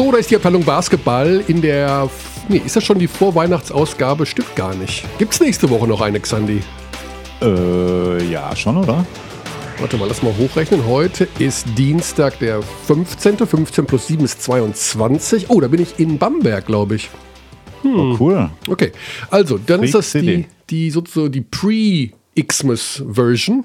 So, da ist die Abteilung Basketball in der. Nee, ist das schon die Vorweihnachtsausgabe? Stimmt gar nicht. Gibt es nächste Woche noch eine, Xandi? Äh, ja, schon, oder? Warte mal, lass mal hochrechnen. Heute ist Dienstag, der 15. 15 plus 7 ist 22. Oh, da bin ich in Bamberg, glaube ich. Hm. Oh, cool. Okay, also, dann Freak ist das die, die, sozusagen die Pre-Xmas-Version.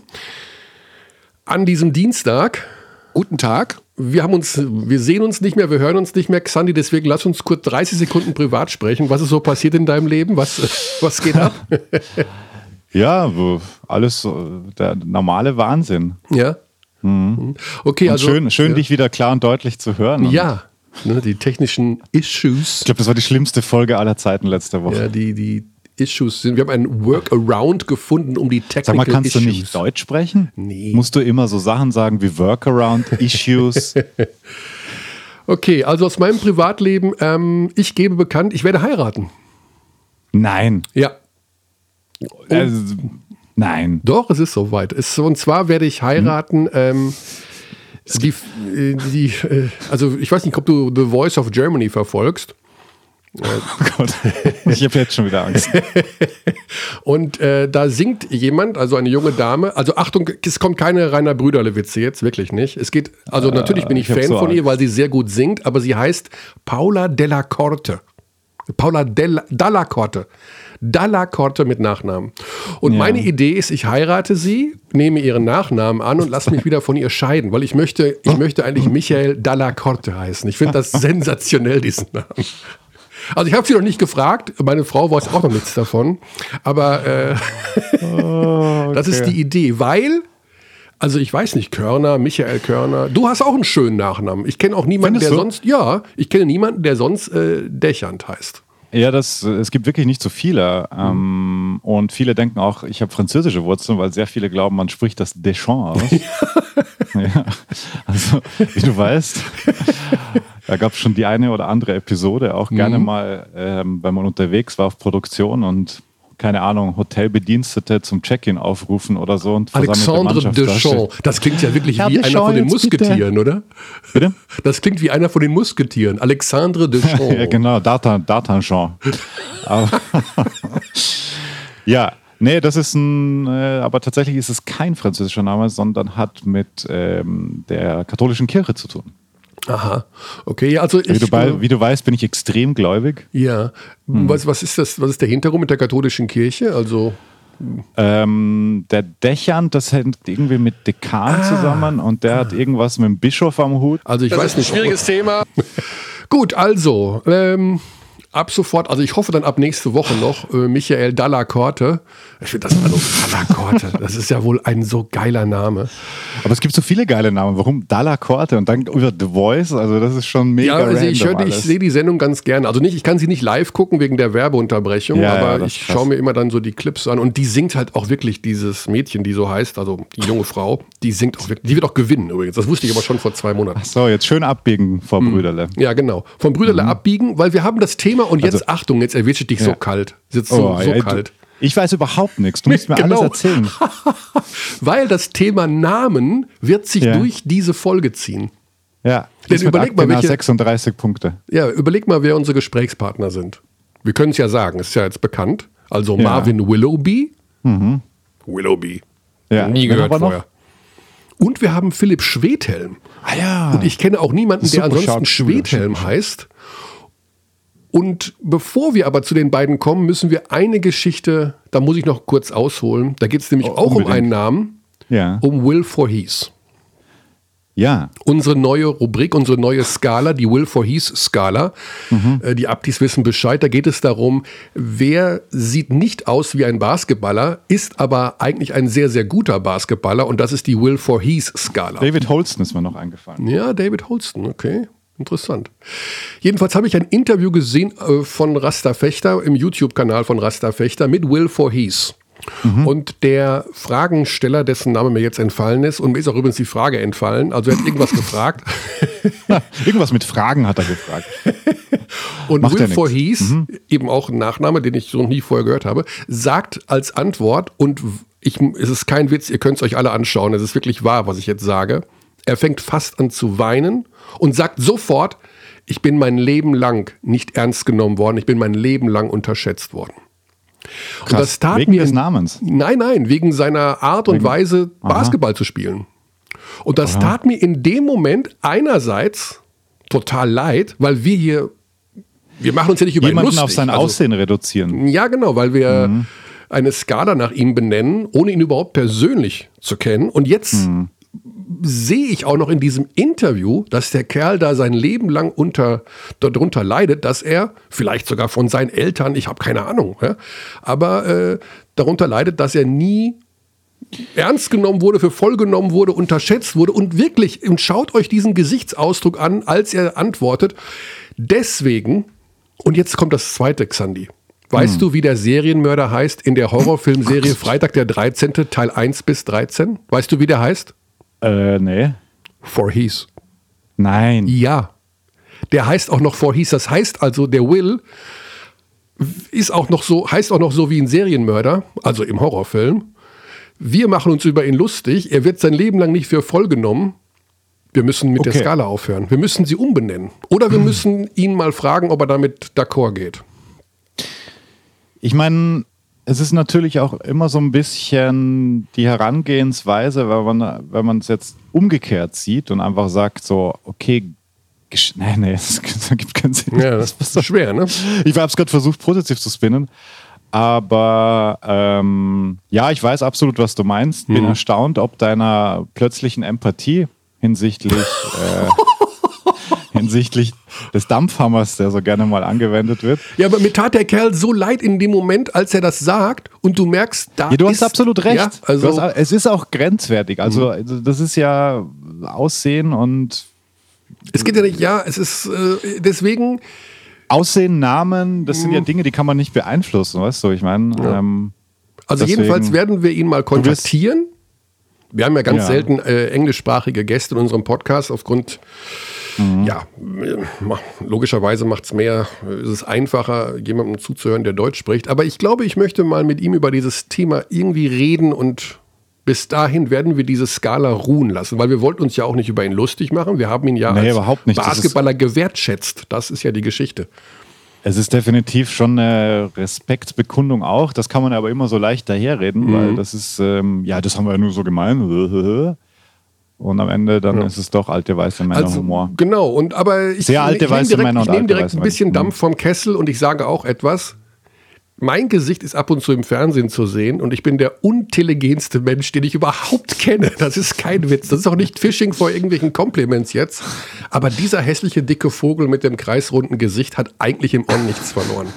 An diesem Dienstag. Guten Tag wir haben uns, wir sehen uns nicht mehr, wir hören uns nicht mehr, Xandi, deswegen lass uns kurz 30 Sekunden privat sprechen. Was ist so passiert in deinem Leben? Was, was geht ab? ja, alles der normale Wahnsinn. Ja. Mhm. Okay, und also. Schön, schön ja. dich wieder klar und deutlich zu hören. Ja. Ne, die technischen Issues. Ich glaube, das war die schlimmste Folge aller Zeiten letzte Woche. Ja, die, die Issues sind. Wir haben einen Workaround gefunden, um die Technical Sag mal, kannst Issues. du nicht Deutsch sprechen? Nee. Musst du immer so Sachen sagen wie Workaround, Issues? okay, also aus meinem Privatleben, ähm, ich gebe bekannt, ich werde heiraten. Nein. Ja. Also, nein. Doch, es ist soweit. Es, und zwar werde ich heiraten. Hm. Ähm, die, äh, die, äh, also ich weiß nicht, ob du The Voice of Germany verfolgst. Oh Gott, ich habe jetzt schon wieder Angst. und äh, da singt jemand, also eine junge Dame. Also Achtung, es kommt keine Rainer Brüderle-Witze jetzt, wirklich nicht. Es geht, also äh, natürlich bin ich, ich Fan so von Angst. ihr, weil sie sehr gut singt, aber sie heißt Paula Della Corte. Paula Della, Dalla Corte. Dalla Corte mit Nachnamen. Und ja. meine Idee ist, ich heirate sie, nehme ihren Nachnamen an und lasse mich wieder von ihr scheiden, weil ich möchte, ich möchte eigentlich Michael Dalla Corte heißen. Ich finde das sensationell, diesen Namen. Also ich habe sie noch nicht gefragt, meine Frau weiß auch noch nichts davon, aber äh, oh, okay. das ist die Idee, weil also ich weiß nicht, Körner, Michael Körner. Du hast auch einen schönen Nachnamen. Ich kenne auch niemanden, Findest der du? sonst, ja, ich kenne niemanden, der sonst äh, Dächernd heißt. Ja, das, es gibt wirklich nicht so viele. Ähm, und viele denken auch, ich habe französische Wurzeln, weil sehr viele glauben, man spricht das Deschamps aus. ja, also, wie du weißt, da gab es schon die eine oder andere Episode, auch mhm. gerne mal, ähm, wenn man unterwegs war auf Produktion und keine Ahnung, Hotelbedienstete zum Check-in aufrufen oder so. Und Alexandre Deschamps. Das klingt ja wirklich Herr wie Deschamps einer von den Musketieren, bitte. oder? Bitte? Das klingt wie einer von den Musketieren. Alexandre Deschamps. ja, genau, D'Artagnan. ja, nee, das ist ein, äh, aber tatsächlich ist es kein französischer Name, sondern hat mit ähm, der katholischen Kirche zu tun. Aha, okay, also ich, wie du, bei, wie du weißt, bin ich extrem gläubig. Ja, hm. was, was ist das? Was ist der Hintergrund mit der katholischen Kirche? Also ähm, der Dächern, das hängt irgendwie mit Dekan ah. zusammen und der ah. hat irgendwas mit dem Bischof am Hut. Also ich das weiß nicht. Schwieriges Thema. Gut, also ähm, ab sofort, also ich hoffe dann ab nächste Woche noch, äh, Michael Dallacorte. Ich finde das also Dallacorte, das ist ja wohl ein so geiler Name. Aber es gibt so viele geile Namen. Warum Dallacorte und dann über The Voice? Also das ist schon mega. Ja, also ich, ich sehe die Sendung ganz gerne. Also nicht, ich kann sie nicht live gucken wegen der Werbeunterbrechung, ja, aber ja, ich schaue mir immer dann so die Clips an und die singt halt auch wirklich dieses Mädchen, die so heißt, also die junge Frau, die singt auch wirklich, die wird auch gewinnen übrigens. Das wusste ich aber schon vor zwei Monaten. Ach so, jetzt schön abbiegen vor hm. Brüderle. Ja, genau. Vom Brüderle mhm. abbiegen, weil wir haben das Thema und jetzt, also, Achtung, jetzt erwischt dich ja. so kalt. Sitzt so, oh, so ja, kalt. Ich weiß überhaupt nichts. Du musst mir genau. alles erzählen. Weil das Thema Namen wird sich ja. durch diese Folge ziehen. Ja, Denn überleg mal, welche, 36 Punkte. Ja, überleg mal, wer unsere Gesprächspartner sind. Wir können es ja sagen, ist ja jetzt bekannt. Also ja. Marvin Willoughby. Mhm. Willoughby. Ja. Nie gehört vorher. Und wir haben Philipp Schwedhelm. Ah ja. Und ich kenne auch niemanden, der ansonsten Schwedhelm heißt. Und bevor wir aber zu den beiden kommen, müssen wir eine Geschichte, da muss ich noch kurz ausholen. Da geht es nämlich oh, auch um einen Namen, ja. um Will Voorhees. Ja. Unsere neue Rubrik, unsere neue Skala, die Will Voorhees Skala. Mhm. Äh, die Abdis wissen Bescheid. Da geht es darum, wer sieht nicht aus wie ein Basketballer, ist aber eigentlich ein sehr, sehr guter Basketballer. Und das ist die Will Voorhees Skala. David Holston ist mir noch eingefallen. Ja, David Holston, okay. Interessant. Jedenfalls habe ich ein Interview gesehen äh, von Rasta Fechter im YouTube-Kanal von Rasta Fechter mit Will Voorhees. Mhm. Und der Fragensteller, dessen Name mir jetzt entfallen ist, und mir ist auch übrigens die Frage entfallen, also er hat irgendwas gefragt. irgendwas mit Fragen hat er gefragt. und Macht Will Voorhees, mhm. eben auch ein Nachname, den ich so nie vorher gehört habe, sagt als Antwort, und ich, es ist kein Witz, ihr könnt es euch alle anschauen, es ist wirklich wahr, was ich jetzt sage, er fängt fast an zu weinen und sagt sofort, ich bin mein Leben lang nicht ernst genommen worden, ich bin mein Leben lang unterschätzt worden. Krass, und das tat wegen mir des Namens. Nein, nein, wegen seiner Art und wegen, Weise Basketball aha. zu spielen. Und das aha. tat mir in dem Moment einerseits total leid, weil wir hier wir machen uns ja nicht über Jemanden ihn lustig. auf sein also, Aussehen reduzieren. Ja, genau, weil wir mhm. eine Skala nach ihm benennen, ohne ihn überhaupt persönlich zu kennen. Und jetzt mhm. Sehe ich auch noch in diesem Interview, dass der Kerl da sein Leben lang unter, darunter leidet, dass er vielleicht sogar von seinen Eltern, ich habe keine Ahnung, ja, aber äh, darunter leidet, dass er nie ernst genommen wurde, für voll genommen wurde, unterschätzt wurde und wirklich, und schaut euch diesen Gesichtsausdruck an, als er antwortet. Deswegen und jetzt kommt das zweite, Xandi. Weißt hm. du, wie der Serienmörder heißt in der Horrorfilmserie oh Freitag der 13. Teil 1 bis 13? Weißt du, wie der heißt? Äh, nee. Voorhees. Nein. Ja. Der heißt auch noch Voorhees. Das heißt also, der Will ist auch noch so, heißt auch noch so wie ein Serienmörder, also im Horrorfilm. Wir machen uns über ihn lustig. Er wird sein Leben lang nicht für voll genommen. Wir müssen mit okay. der Skala aufhören. Wir müssen sie umbenennen. Oder wir müssen ihn mal fragen, ob er damit d'accord geht. Ich meine, es ist natürlich auch immer so ein bisschen die Herangehensweise, wenn man wenn man es jetzt umgekehrt sieht und einfach sagt so, okay, nein, nee, das, gibt keinen Sinn. Ja, das ist schwer, ne? Ich habe es gerade versucht, positiv zu spinnen. Aber ähm, ja, ich weiß absolut, was du meinst. Bin mhm. erstaunt, ob deiner plötzlichen Empathie hinsichtlich, äh, hinsichtlich des Dampfhammers, der so gerne mal angewendet wird. Ja, aber mir tat der Kerl so leid in dem Moment, als er das sagt und du merkst, da ja, du hast absolut recht. Ja, also hast, es ist auch grenzwertig. Also, mhm. das ist ja Aussehen und es geht ja nicht, ja, es ist äh, deswegen. Aussehen, Namen, das sind ja mhm. Dinge, die kann man nicht beeinflussen, weißt du? Ich meine. Ja. Ähm, also deswegen, jedenfalls werden wir ihn mal kontaktieren wir haben ja ganz ja. selten äh, englischsprachige Gäste in unserem Podcast aufgrund, mhm. ja, logischerweise macht es mehr, ist es einfacher, jemandem zuzuhören, der Deutsch spricht. Aber ich glaube, ich möchte mal mit ihm über dieses Thema irgendwie reden und bis dahin werden wir diese Skala ruhen lassen, weil wir wollten uns ja auch nicht über ihn lustig machen. Wir haben ihn ja nee, als Basketballer gewertschätzt. Das ist ja die Geschichte. Es ist definitiv schon eine Respektbekundung auch. Das kann man aber immer so leicht daherreden, mhm. weil das ist, ähm, ja, das haben wir ja nur so gemeint. Und am Ende dann ja. ist es doch alte weiße Männer also, Humor. Genau, und aber ich, Sehr alte ich weiße direkt, Männer Ich nehme direkt ein bisschen Dampf vom Kessel und ich sage auch etwas mein Gesicht ist ab und zu im Fernsehen zu sehen und ich bin der unintelligentste Mensch, den ich überhaupt kenne. Das ist kein Witz. Das ist auch nicht Phishing vor irgendwelchen Compliments jetzt. Aber dieser hässliche dicke Vogel mit dem kreisrunden Gesicht hat eigentlich im On nichts verloren.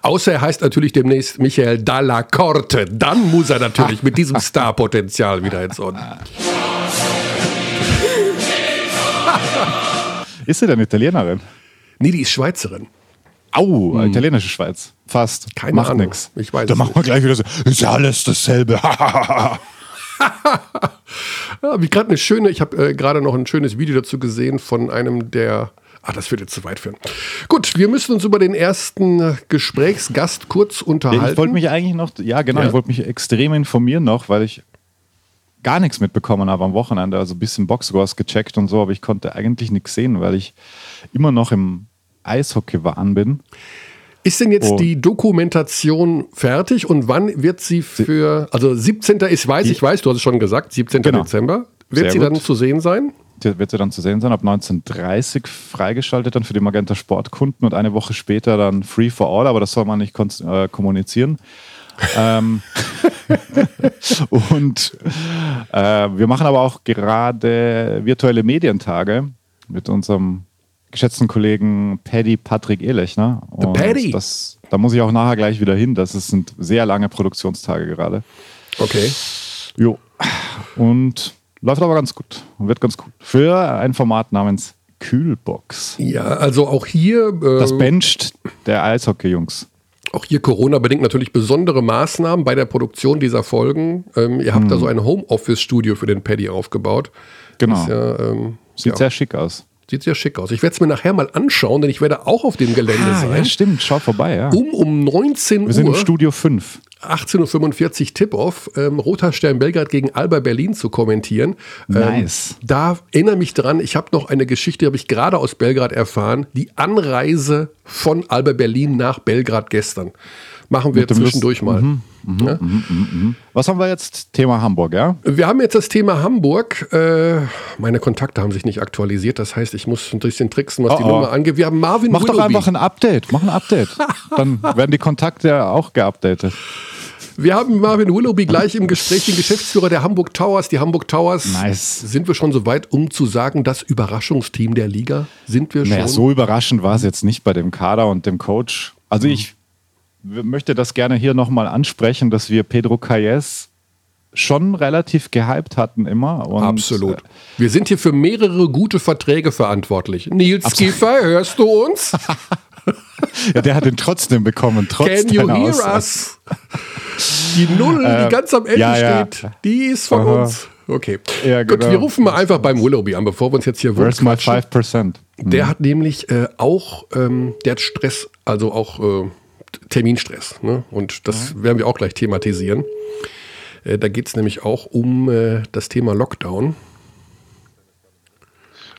Außer er heißt natürlich demnächst Michael Dalla Corte. Dann muss er natürlich mit diesem Starpotenzial wieder ins On. Ist sie denn Italienerin? Nee, die ist Schweizerin. Au, hm. italienische Schweiz. Fast. Keine Macht Ahnung. nix. Ich weiß. Da machen wir gleich wieder so. Ist ja alles dasselbe. wie gerade eine schöne, ich habe äh, gerade noch ein schönes Video dazu gesehen von einem der. Ah, das wird jetzt zu weit führen. Gut, wir müssen uns über den ersten Gesprächsgast kurz unterhalten. Ich wollte mich eigentlich noch, ja genau, ja. ich wollte mich extrem informieren noch, weil ich gar nichts mitbekommen habe am Wochenende. Also ein bisschen Boxscores gecheckt und so, aber ich konnte eigentlich nichts sehen, weil ich immer noch im Eishockey-Wahn bin. Ist denn jetzt oh. die Dokumentation fertig und wann wird sie für, also 17. ist, weiß ich, weiß, du hast es schon gesagt, 17. Genau. Dezember. Wird Sehr sie gut. dann zu sehen sein? Wird sie dann zu sehen sein, ab 1930 freigeschaltet dann für die Magenta Sportkunden und eine Woche später dann Free for All, aber das soll man nicht äh, kommunizieren. Ähm, und äh, wir machen aber auch gerade virtuelle Medientage mit unserem geschätzten Kollegen Paddy Patrick Ehlechner. The Paddy? Das, da muss ich auch nachher gleich wieder hin. Das sind sehr lange Produktionstage gerade. Okay. Jo. Und läuft aber ganz gut. Wird ganz gut. Für ein Format namens Kühlbox. Ja, also auch hier. Äh, das bencht der Eishockey-Jungs. Auch hier Corona-bedingt natürlich besondere Maßnahmen bei der Produktion dieser Folgen. Ähm, ihr habt hm. da so ein Homeoffice-Studio für den Paddy aufgebaut. Genau. Ja, ähm, Sieht ja. sehr schick aus. Sieht sehr schick aus. Ich werde es mir nachher mal anschauen, denn ich werde auch auf dem Gelände ah, sein. Ja, stimmt. Schau vorbei, ja. Um, um 19 Uhr. Wir sind im Studio 5. 18.45 Uhr Tip-Off, ähm, Roter Stern Belgrad gegen Alba Berlin zu kommentieren. Ähm, nice. Da erinnere mich dran, ich habe noch eine Geschichte, die habe ich gerade aus Belgrad erfahren. Die Anreise von Alba Berlin nach Belgrad gestern. Machen wir zwischendurch Lust. mal. Mhm. Mhm, ja? mhm, mhm, mhm. Was haben wir jetzt? Thema Hamburg, ja? Wir haben jetzt das Thema Hamburg. Äh, meine Kontakte haben sich nicht aktualisiert. Das heißt, ich muss ein bisschen tricksen, was oh, die Nummer angeht. Wir haben Marvin Mach Willoughby. doch einfach ein Update. Mach ein Update. Dann werden die Kontakte auch geupdatet. Wir haben Marvin Willoughby gleich im Gespräch, den Geschäftsführer der Hamburg Towers. Die Hamburg Towers. Nice. Sind wir schon so weit, um zu sagen, das Überraschungsteam der Liga? Sind wir schon? Naja, so überraschend war es jetzt nicht bei dem Kader und dem Coach. Also mhm. ich möchte das gerne hier nochmal ansprechen, dass wir Pedro Calles schon relativ gehypt hatten immer. Und Absolut. Äh, wir sind hier für mehrere gute Verträge verantwortlich. Nils Kiefer, hörst du uns? ja, der hat ihn trotzdem bekommen, trotz Can you hear Aussage. us? Die Null, äh, die ganz am Ende ja, ja. steht, die ist von Aha. uns. Okay. Ja, genau. Gut, wir rufen mal einfach beim Willoughby an, bevor wir uns jetzt hier Where's my 5%? Mhm. Der hat nämlich äh, auch, ähm, der hat Stress, also auch äh, Terminstress. Ne? Und das mhm. werden wir auch gleich thematisieren. Äh, da geht es nämlich auch um äh, das Thema Lockdown.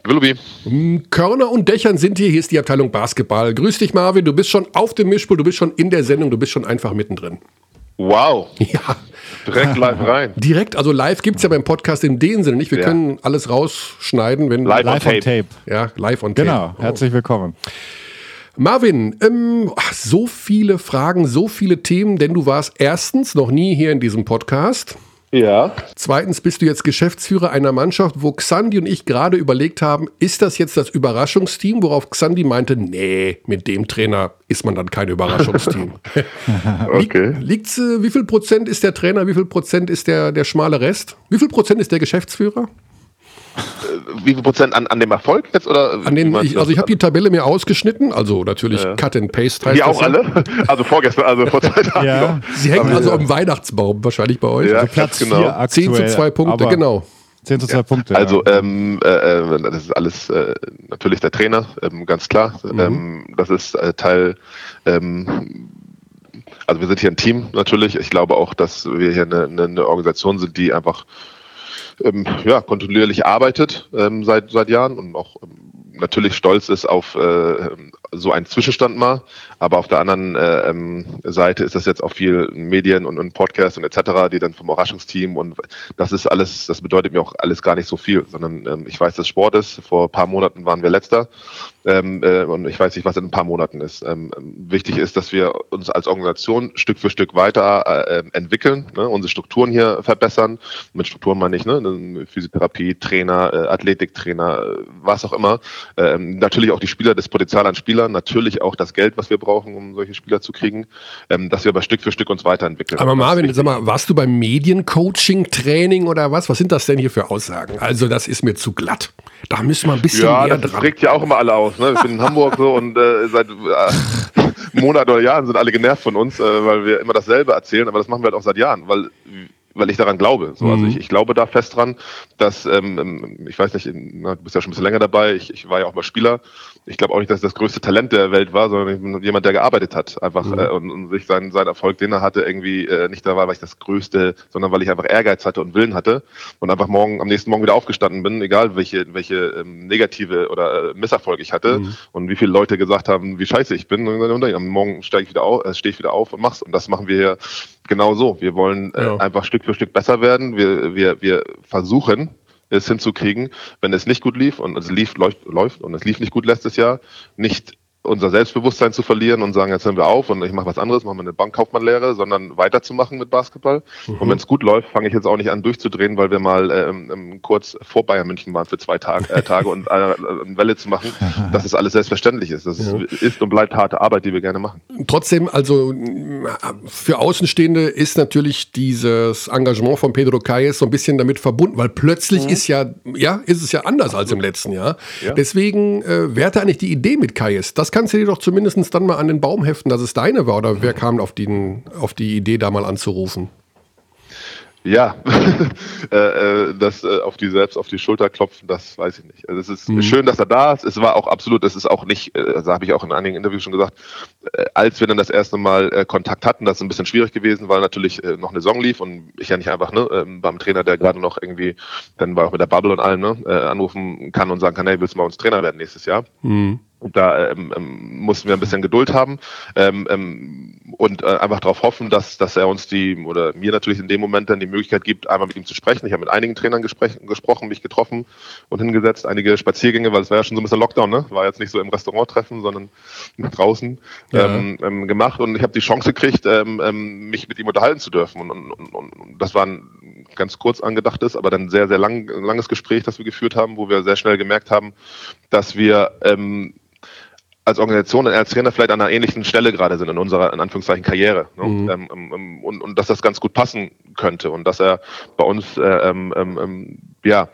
Willoughby. Körner und Dächern sind hier. Hier ist die Abteilung Basketball. Grüß dich, Marvin. Du bist schon auf dem Mischpult, du bist schon in der Sendung, du bist schon einfach mittendrin. Wow. Ja. Direkt live rein. Direkt, also live gibt es ja beim Podcast in dem Sinne nicht. Wir ja. können alles rausschneiden, wenn. Live, live on, tape. tape. Ja, live on genau. tape. Genau, herzlich willkommen. Marvin, ähm, so viele Fragen, so viele Themen, denn du warst erstens noch nie hier in diesem Podcast. Ja. Zweitens bist du jetzt Geschäftsführer einer Mannschaft, wo Xandi und ich gerade überlegt haben, ist das jetzt das Überraschungsteam? Worauf Xandi meinte, nee, mit dem Trainer ist man dann kein Überraschungsteam. okay. Liegt, äh, wie viel Prozent ist der Trainer, wie viel Prozent ist der, der schmale Rest? Wie viel Prozent ist der Geschäftsführer? Wie viel Prozent an, an dem Erfolg jetzt? Oder an den, ich, also ich habe die Tabelle mir ausgeschnitten, also natürlich ja. Cut and Paste heißt Die auch alle? Also vorgestern, also vor zwei Tagen. ja. Sie hängen also am Weihnachtsbaum wahrscheinlich bei euch. Ja, also Platz genau. Aktuell, 10 zu 2 Punkte, genau. 10 zu 2 ja. Punkte. Also ähm, äh, äh, das ist alles äh, natürlich der Trainer, ähm, ganz klar. Mhm. Ähm, das ist äh, Teil ähm, also wir sind hier ein Team natürlich. Ich glaube auch, dass wir hier eine, eine Organisation sind, die einfach ähm, ja, kontinuierlich arbeitet ähm, seit, seit Jahren und auch ähm, natürlich stolz ist auf äh, so einen Zwischenstand mal, aber auf der anderen äh, ähm, Seite ist das jetzt auch viel Medien und, und Podcasts und etc., die dann vom Überraschungsteam und das ist alles, das bedeutet mir auch alles gar nicht so viel, sondern ähm, ich weiß, dass Sport ist. Vor ein paar Monaten waren wir letzter ähm, äh, und ich weiß nicht, was in ein paar Monaten ist. Ähm, wichtig ist, dass wir uns als Organisation Stück für Stück weiter äh, entwickeln, ne, unsere Strukturen hier verbessern. Mit Strukturen meine ich ne, Physiotherapie, Trainer, äh, Athletiktrainer, äh, was auch immer. Ähm, natürlich auch die Spieler, das Potenzial an Spielern, natürlich auch das Geld, was wir brauchen, um solche Spieler zu kriegen, ähm, dass wir aber Stück für Stück uns weiterentwickeln. Aber Marvin, sag mal, warst du beim Mediencoaching, Training oder was? Was sind das denn hier für Aussagen? Also das ist mir zu glatt. Da müssen wir ein bisschen ja, mehr dran. Das regt ja auch immer alle aus. Ne? Ich bin in Hamburg so und äh, seit äh, Monaten oder Jahren sind alle genervt von uns, äh, weil wir immer dasselbe erzählen, aber das machen wir halt auch seit Jahren, weil weil ich daran glaube. So, also mhm. ich, ich glaube da fest dran, dass, ähm, ähm, ich weiß nicht, na, du bist ja schon ein bisschen länger dabei, ich, ich war ja auch mal Spieler. Ich glaube auch nicht, dass ich das größte Talent der Welt war, sondern jemand, der gearbeitet hat. Einfach mhm. äh, und, und, sich seinen, seinen Erfolg, den er hatte, irgendwie äh, nicht da war, weil ich das Größte, sondern weil ich einfach Ehrgeiz hatte und Willen hatte und einfach morgen, am nächsten Morgen wieder aufgestanden bin, egal welche, welche ähm, negative oder äh, Misserfolg ich hatte mhm. und wie viele Leute gesagt haben, wie scheiße ich bin. Und, und, und am Morgen steige ich wieder auf, äh, stehe ich wieder auf und mach's. Und das machen wir hier genau so. Wir wollen äh, ja. einfach Stück für Stück besser werden. Wir, wir, wir versuchen, es hinzukriegen, wenn es nicht gut lief und es lief, läuft, läuft und es lief nicht gut letztes Jahr, nicht unser Selbstbewusstsein zu verlieren und sagen, jetzt hören wir auf und ich mache was anderes, machen wir eine Bankkaufmannlehre, sondern weiterzumachen mit Basketball. Mhm. Und wenn es gut läuft, fange ich jetzt auch nicht an durchzudrehen, weil wir mal ähm, kurz vor Bayern München waren für zwei Tag, äh, Tage und äh, eine Welle zu machen, dass es alles selbstverständlich ist. Das ja. ist und bleibt harte Arbeit, die wir gerne machen. Trotzdem, also für Außenstehende ist natürlich dieses Engagement von Pedro Calles so ein bisschen damit verbunden, weil plötzlich mhm. ist ja, ja, ist es ja anders als im letzten Jahr. Ja. Deswegen äh, wäre eigentlich die Idee mit Calles, das kannst du dir doch zumindest dann mal an den Baum heften, dass es deine war. Oder wer kam auf die, auf die Idee, da mal anzurufen? Ja, äh, äh, das äh, auf die selbst auf die Schulter klopfen, das weiß ich nicht. Also es ist mhm. schön, dass er da ist. Es war auch absolut, es ist auch nicht, äh, das habe ich auch in einigen Interviews schon gesagt, äh, als wir dann das erste Mal äh, Kontakt hatten, das ist ein bisschen schwierig gewesen, weil natürlich äh, noch eine Saison lief und ich ja nicht einfach ne, äh, beim Trainer, der gerade noch irgendwie, dann war auch mit der Bubble und allem, ne, äh, anrufen kann und sagen kann, hey, willst du mal uns Trainer werden nächstes Jahr? Mhm. Und da ähm, ähm, mussten wir ein bisschen Geduld haben ähm, ähm, und äh, einfach darauf hoffen, dass, dass er uns die, oder mir natürlich in dem Moment dann die Möglichkeit gibt, einmal mit ihm zu sprechen. Ich habe mit einigen Trainern gesprochen, mich getroffen und hingesetzt, einige Spaziergänge, weil es war ja schon so ein bisschen Lockdown, ne? War jetzt nicht so im Restaurant treffen, sondern draußen ja. ähm, ähm, gemacht. Und ich habe die Chance gekriegt, ähm, ähm, mich mit ihm unterhalten zu dürfen. Und, und, und, und das war ein ganz kurz angedachtes, aber dann sehr, sehr lang, langes Gespräch, das wir geführt haben, wo wir sehr schnell gemerkt haben, dass wir ähm, als Organisation und als Trainer vielleicht an einer ähnlichen Stelle gerade sind in unserer, in Anführungszeichen, Karriere. Ne? Mhm. Ähm, ähm, und, und dass das ganz gut passen könnte und dass er bei uns, äh, ähm, ähm, ähm ja,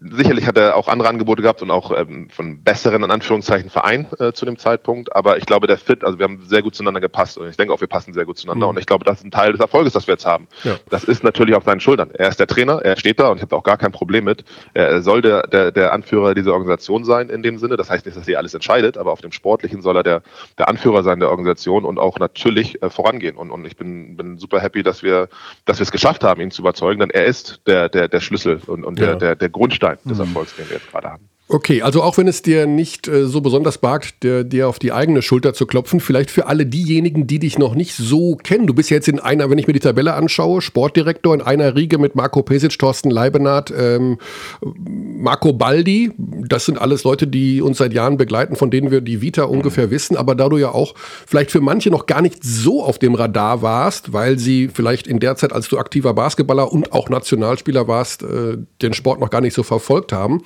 sicherlich hat er auch andere Angebote gehabt und auch ähm, von besseren, in Anführungszeichen, Verein äh, zu dem Zeitpunkt. Aber ich glaube, der Fit, also wir haben sehr gut zueinander gepasst und ich denke auch, wir passen sehr gut zueinander. Mhm. Und ich glaube, das ist ein Teil des Erfolges, das wir jetzt haben. Ja. Das ist natürlich auf seinen Schultern. Er ist der Trainer, er steht da und ich habe auch gar kein Problem mit. Er soll der, der, der Anführer dieser Organisation sein in dem Sinne. Das heißt nicht, dass er alles entscheidet, aber auf dem Sportlichen soll er der, der Anführer sein der Organisation und auch natürlich äh, vorangehen. Und, und ich bin, bin super happy, dass wir, dass wir es geschafft haben, ihn zu überzeugen, denn er ist der, der, der Schlüssel und, und ja. der, der, der Grundstein des mhm. Erfolgs, den wir jetzt gerade haben. Okay, also auch wenn es dir nicht äh, so besonders wagt, dir, dir auf die eigene Schulter zu klopfen, vielleicht für alle diejenigen, die dich noch nicht so kennen. Du bist jetzt in einer, wenn ich mir die Tabelle anschaue, Sportdirektor in einer Riege mit Marco Pesic, Thorsten Leibenhardt, ähm, Marco Baldi. Das sind alles Leute, die uns seit Jahren begleiten, von denen wir die Vita ungefähr wissen. Aber da du ja auch vielleicht für manche noch gar nicht so auf dem Radar warst, weil sie vielleicht in der Zeit, als du aktiver Basketballer und auch Nationalspieler warst, äh, den Sport noch gar nicht so verfolgt haben.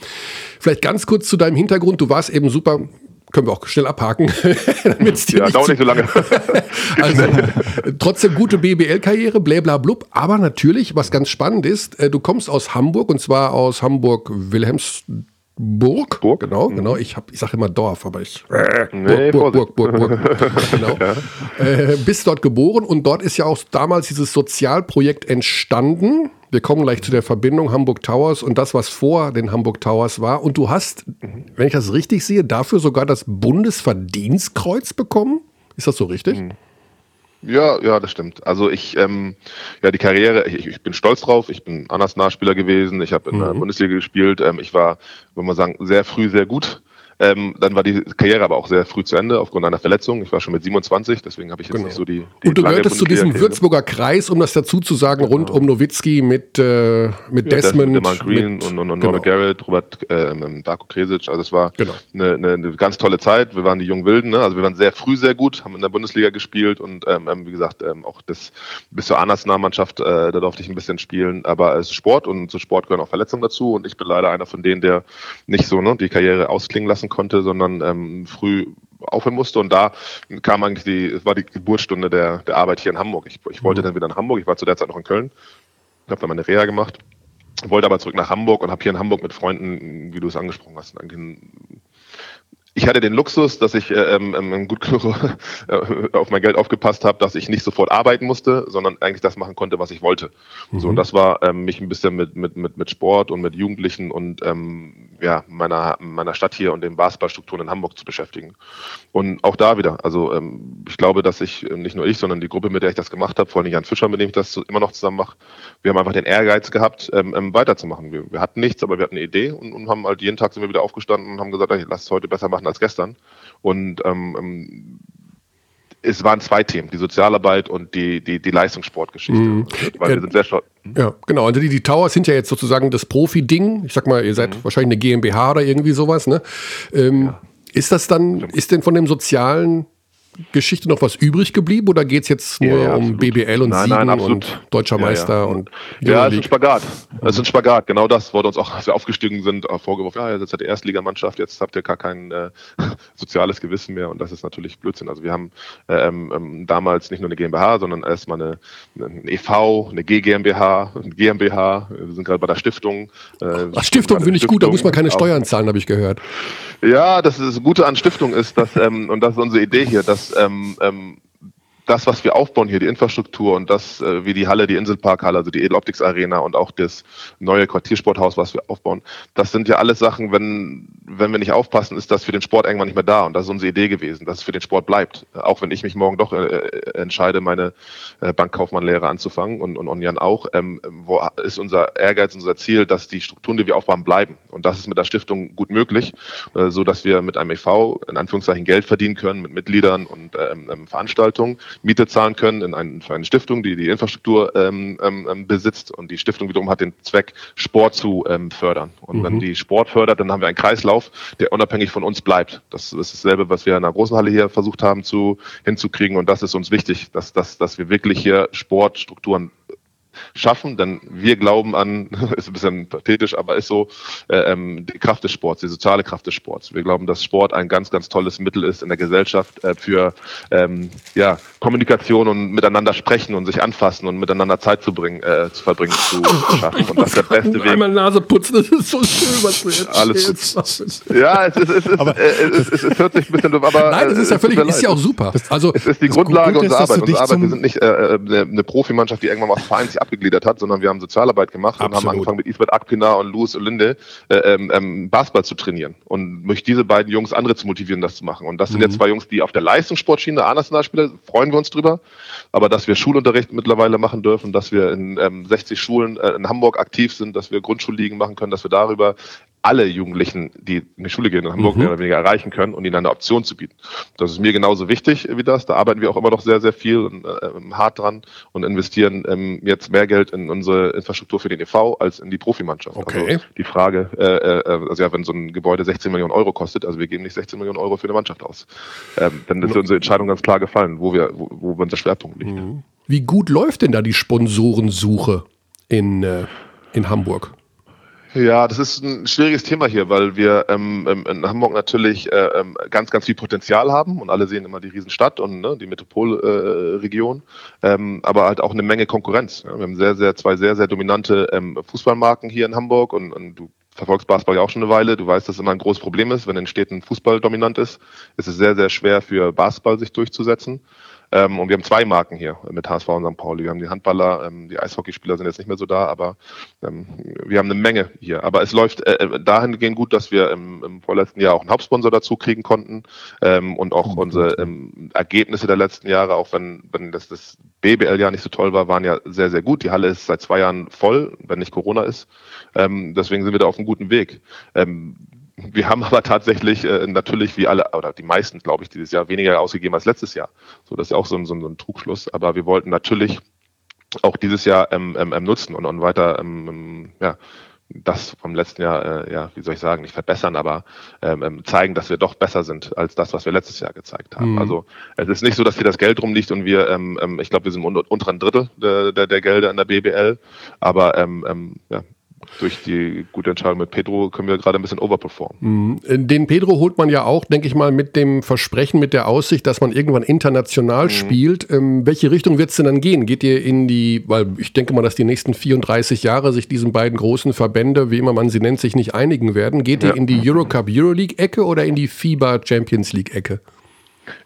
Vielleicht ganz kurz zu deinem Hintergrund. Du warst eben super können wir auch schnell abhaken. ja, dauert nicht so lange. also, trotzdem gute BBL-Karriere, bla blub. Aber natürlich, was ganz spannend ist, äh, du kommst aus Hamburg und zwar aus Hamburg-Wilhelmsburg. Burg, genau, mhm. genau. Ich, ich sage immer Dorf, aber ich. Äh, nee, Burg, Burg, Burg, Burg, Burg. genau. Ja. Äh, bist dort geboren und dort ist ja auch damals dieses Sozialprojekt entstanden. Wir kommen gleich zu der Verbindung Hamburg Towers und das, was vor den Hamburg Towers war. Und du hast, wenn ich das richtig sehe, dafür sogar das Bundesverdienstkreuz bekommen. Ist das so richtig? Mhm. Ja, ja, das stimmt. Also ich, ähm, ja, die Karriere, ich, ich bin stolz drauf. Ich bin Anas-Nahspieler gewesen. Ich habe in mhm. der Bundesliga gespielt. Ähm, ich war, würde man sagen, sehr früh sehr gut. Ähm, dann war die Karriere aber auch sehr früh zu Ende aufgrund einer Verletzung. Ich war schon mit 27, deswegen habe ich jetzt genau. nicht so die, die Und du gehörtest zu diesem Würzburger Kreis, um das dazu zu sagen, genau. rund um Nowitzki mit, äh, mit ja, Desmond. Mit Green mit, und, und, und genau. Garrett, Robert äh, Darko Kresic. Also es war genau. eine, eine, eine, ganz tolle Zeit. Wir waren die jungen Wilden, ne? also wir waren sehr früh sehr gut, haben in der Bundesliga gespielt und ähm, ähm wie gesagt, ähm, auch das bis zur Anas-Nahmannschaft, äh, da durfte ich ein bisschen spielen. Aber es ist Sport und zu Sport gehören auch Verletzungen dazu und ich bin leider einer von denen, der nicht so ne, die Karriere ausklingen lassen konnte, sondern ähm, früh aufhören musste. Und da kam eigentlich die, es war die Geburtsstunde der, der Arbeit hier in Hamburg. Ich, ich wollte mhm. dann wieder in Hamburg. Ich war zu der Zeit noch in Köln. Ich habe dann meine Reha gemacht. Wollte aber zurück nach Hamburg und habe hier in Hamburg mit Freunden, wie du es angesprochen hast, eigentlich ich hatte den Luxus, dass ich äh, ähm, ähm gut genug äh, auf mein Geld aufgepasst habe, dass ich nicht sofort arbeiten musste, sondern eigentlich das machen konnte, was ich wollte. Mhm. So, und das war ähm, mich ein bisschen mit, mit, mit, mit Sport und mit Jugendlichen und ähm, ja, meiner, meiner Stadt hier und den Basketballstrukturen in Hamburg zu beschäftigen. Und auch da wieder, also ähm, ich glaube, dass ich, äh, nicht nur ich, sondern die Gruppe, mit der ich das gemacht habe, vor allem Jan Fischer, mit dem ich das immer noch zusammen mache, wir haben einfach den Ehrgeiz gehabt, ähm, ähm, weiterzumachen. Wir, wir hatten nichts, aber wir hatten eine Idee und, und haben halt jeden Tag sind wir wieder aufgestanden und haben gesagt, hey, lass es heute besser machen als gestern. Und ähm, ähm, es waren zwei Themen, die Sozialarbeit und die, die, die Leistungssportgeschichte. Mhm. Weil ja, wir sind sehr stolz. Hm? Ja, genau. Also die, die Towers sind ja jetzt sozusagen das Profi-Ding. Ich sag mal, ihr seid mhm. wahrscheinlich eine GmbH oder irgendwie sowas, ne? Ähm, ja. Ist das dann, ist denn von dem sozialen Geschichte noch was übrig geblieben oder geht es jetzt nur ja, ja, um BBL und nein, Siegen nein, und Deutscher Meister ja, und Ja, es ist ein Spagat. Es ist ein Spagat. Genau das wurde uns auch, als wir aufgestiegen sind, äh, vorgeworfen. Ja, jetzt hat die Erstligamannschaft, jetzt habt ihr gar kein äh, soziales Gewissen mehr und das ist natürlich Blödsinn. Also wir haben ähm, ähm, damals nicht nur eine GmbH, sondern erstmal eine, eine EV, eine GmbH, eine GmbH. Wir sind gerade bei der Stiftung. Äh, Ach, Stiftung finde ich gut, da muss man keine Steuern zahlen, habe ich gehört. Ja, das, ist, das Gute an Stiftung ist, dass, ähm, und das ist unsere Idee hier, dass ähm, ähm, das, was wir aufbauen hier, die Infrastruktur und das, äh, wie die Halle, die Inselparkhalle, also die Edeloptics Arena und auch das neue Quartiersporthaus, was wir aufbauen, das sind ja alles Sachen, wenn, wenn wir nicht aufpassen, ist das für den Sport irgendwann nicht mehr da. Und das ist unsere Idee gewesen, dass es für den Sport bleibt. Auch wenn ich mich morgen doch äh, äh entscheide, meine äh, Bankkaufmannlehre anzufangen und, und, und Jan auch, ähm, wo ist unser Ehrgeiz, unser Ziel, dass die Strukturen, die wir aufbauen, bleiben. Und das ist mit der Stiftung gut möglich, äh, so dass wir mit einem e.V. in Anführungszeichen Geld verdienen können mit Mitgliedern und ähm, ähm Veranstaltungen, Miete zahlen können in ein, für eine Stiftung, die die Infrastruktur ähm, ähm, ähm, besitzt. Und die Stiftung wiederum hat den Zweck, Sport zu ähm, fördern. Und mhm. wenn die Sport fördert, dann haben wir einen Kreislauf, der unabhängig von uns bleibt. Das ist dasselbe, was wir in der großen Halle hier versucht haben zu, hinzukriegen. Und das ist uns wichtig, dass, dass, dass wir wirklich hier Sportstrukturen schaffen, denn wir glauben an, ist ein bisschen pathetisch, aber ist so, äh, ähm, die Kraft des Sports, die soziale Kraft des Sports. Wir glauben, dass Sport ein ganz, ganz tolles Mittel ist in der Gesellschaft äh, für ähm, ja, Kommunikation und miteinander sprechen und sich anfassen und miteinander Zeit zu bringen, äh, zu verbringen, zu schaffen. Und das ist der beste Weg. Einmal Nase putzen, das ist so schön, was du jetzt Alles gut. Ja, es, ist, es, ist, aber, äh, es, es, es, hört sich ein bisschen doof, aber Nein, es ist ja völlig, ist ja auch super. Also, es ist die Grundlage unserer Arbeit. Unsere Arbeit, wir sind nicht äh, eine, eine Profimannschaft, die irgendwann mal Verein sich abgegliedert hat, sondern wir haben Sozialarbeit gemacht Absolut. und haben angefangen mit Isbeth Akpina und Louis Olinde äh, ähm, ähm, Basketball zu trainieren und möchte diese beiden Jungs andere zu motivieren, das zu machen. Und das sind mhm. jetzt zwei Jungs, die auf der Leistungssportschiene A-Nationalspieler, freuen wir uns drüber, aber dass wir Schulunterricht mittlerweile machen dürfen, dass wir in ähm, 60 Schulen äh, in Hamburg aktiv sind, dass wir Grundschulligen machen können, dass wir darüber alle Jugendlichen, die in die Schule gehen in Hamburg, mhm. mehr oder weniger erreichen können und ihnen eine Option zu bieten. Das ist mir genauso wichtig wie das. Da arbeiten wir auch immer noch sehr, sehr viel und äh, hart dran und investieren ähm, jetzt mehr Geld in unsere Infrastruktur für den EV als in die Profimannschaft. Okay. Also die Frage, äh, äh, also ja, wenn so ein Gebäude 16 Millionen Euro kostet, also wir geben nicht 16 Millionen Euro für eine Mannschaft aus, ähm, dann ist unsere Entscheidung ganz klar gefallen, wo wir, wo, wo unser Schwerpunkt liegt. Mhm. Wie gut läuft denn da die Sponsorensuche in, äh, in Hamburg? Ja, das ist ein schwieriges Thema hier, weil wir ähm, ähm, in Hamburg natürlich äh, ähm, ganz, ganz viel Potenzial haben und alle sehen immer die Riesenstadt und ne, die Metropolregion, äh, ähm, aber halt auch eine Menge Konkurrenz. Ja. Wir haben sehr, sehr, zwei sehr, sehr dominante ähm, Fußballmarken hier in Hamburg und, und du verfolgst Basketball ja auch schon eine Weile. Du weißt, dass es immer ein großes Problem ist, wenn in Städten Fußball dominant ist. ist Es sehr, sehr schwer für Basketball sich durchzusetzen. Ähm, und wir haben zwei Marken hier mit HSV und St. Pauli. Wir haben die Handballer, ähm, die Eishockeyspieler sind jetzt nicht mehr so da, aber ähm, wir haben eine Menge hier. Aber es läuft äh, äh dahingehend gut, dass wir im, im vorletzten Jahr auch einen Hauptsponsor dazu kriegen konnten ähm, und auch unsere ähm, Ergebnisse der letzten Jahre, auch wenn, wenn das, das BBL-Jahr nicht so toll war, waren ja sehr, sehr gut. Die Halle ist seit zwei Jahren voll, wenn nicht Corona ist. Ähm, deswegen sind wir da auf einem guten Weg. Wir haben aber tatsächlich äh, natürlich wie alle, oder die meisten, glaube ich, dieses Jahr weniger ausgegeben als letztes Jahr. So, das ist ja auch so ein, so ein Trugschluss. Aber wir wollten natürlich auch dieses Jahr ähm, ähm, ähm nutzen und, und weiter ähm, ähm, ja, das vom letzten Jahr, äh, ja, wie soll ich sagen, nicht verbessern, aber ähm, ähm zeigen, dass wir doch besser sind als das, was wir letztes Jahr gezeigt haben. Mhm. Also es ist nicht so, dass hier das Geld rumliegt und wir, ähm, ähm, ich glaube, wir sind im unteren Drittel der, der, der Gelder in der BBL, aber ähm, ähm, ja, durch die gute Entscheidung mit Pedro können wir gerade ein bisschen overperformen. Mhm. Den Pedro holt man ja auch, denke ich mal, mit dem Versprechen, mit der Aussicht, dass man irgendwann international mhm. spielt. Ähm, welche Richtung wird es denn dann gehen? Geht ihr in die, weil ich denke mal, dass die nächsten 34 Jahre sich diesen beiden großen Verbände, wie immer man sie nennt, sich nicht einigen werden. Geht ja. ihr in die Eurocup Euroleague-Ecke oder in die FIBA Champions League-Ecke?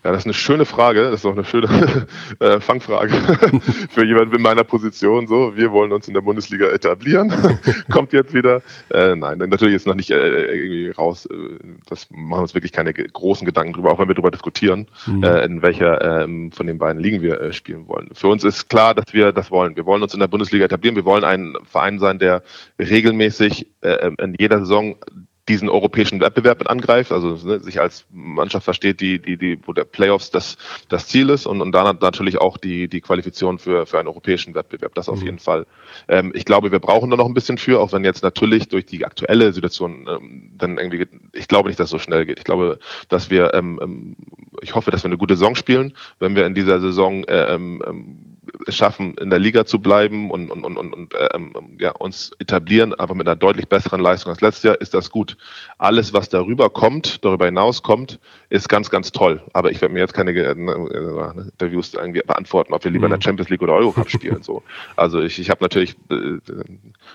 Ja, das ist eine schöne Frage. Das ist auch eine schöne äh, Fangfrage für jemanden in meiner Position. So, wir wollen uns in der Bundesliga etablieren. Kommt jetzt wieder. Äh, nein, natürlich ist noch nicht äh, irgendwie raus. Äh, das machen uns wirklich keine großen Gedanken drüber, auch wenn wir darüber diskutieren, mhm. äh, in welcher ähm, von den beiden Ligen wir spielen wollen. Für uns ist klar, dass wir das wollen. Wir wollen uns in der Bundesliga etablieren. Wir wollen ein Verein sein, der regelmäßig in jeder Saison diesen europäischen Wettbewerb mit angreift, also ne, sich als Mannschaft versteht, die, die, die, wo der Playoffs das, das Ziel ist und, und dann natürlich auch die, die Qualifikation für, für einen europäischen Wettbewerb. Das auf mhm. jeden Fall. Ähm, ich glaube, wir brauchen da noch ein bisschen für, auch wenn jetzt natürlich durch die aktuelle Situation ähm, dann irgendwie, ich glaube nicht, dass es so schnell geht. Ich glaube, dass wir, ähm, ähm ich hoffe, dass wir eine gute Saison spielen. Wenn wir in dieser Saison äh, ähm, ähm es schaffen, in der Liga zu bleiben und, und, und, und ähm, ja, uns etablieren, aber mit einer deutlich besseren Leistung als letztes Jahr, ist das gut. Alles, was darüber kommt, darüber hinaus kommt, ist ganz, ganz toll. Aber ich werde mir jetzt keine äh, äh, Interviews irgendwie beantworten, ob wir lieber in der mhm. Champions League oder Eurocup spielen. So. Also ich, ich habe natürlich äh,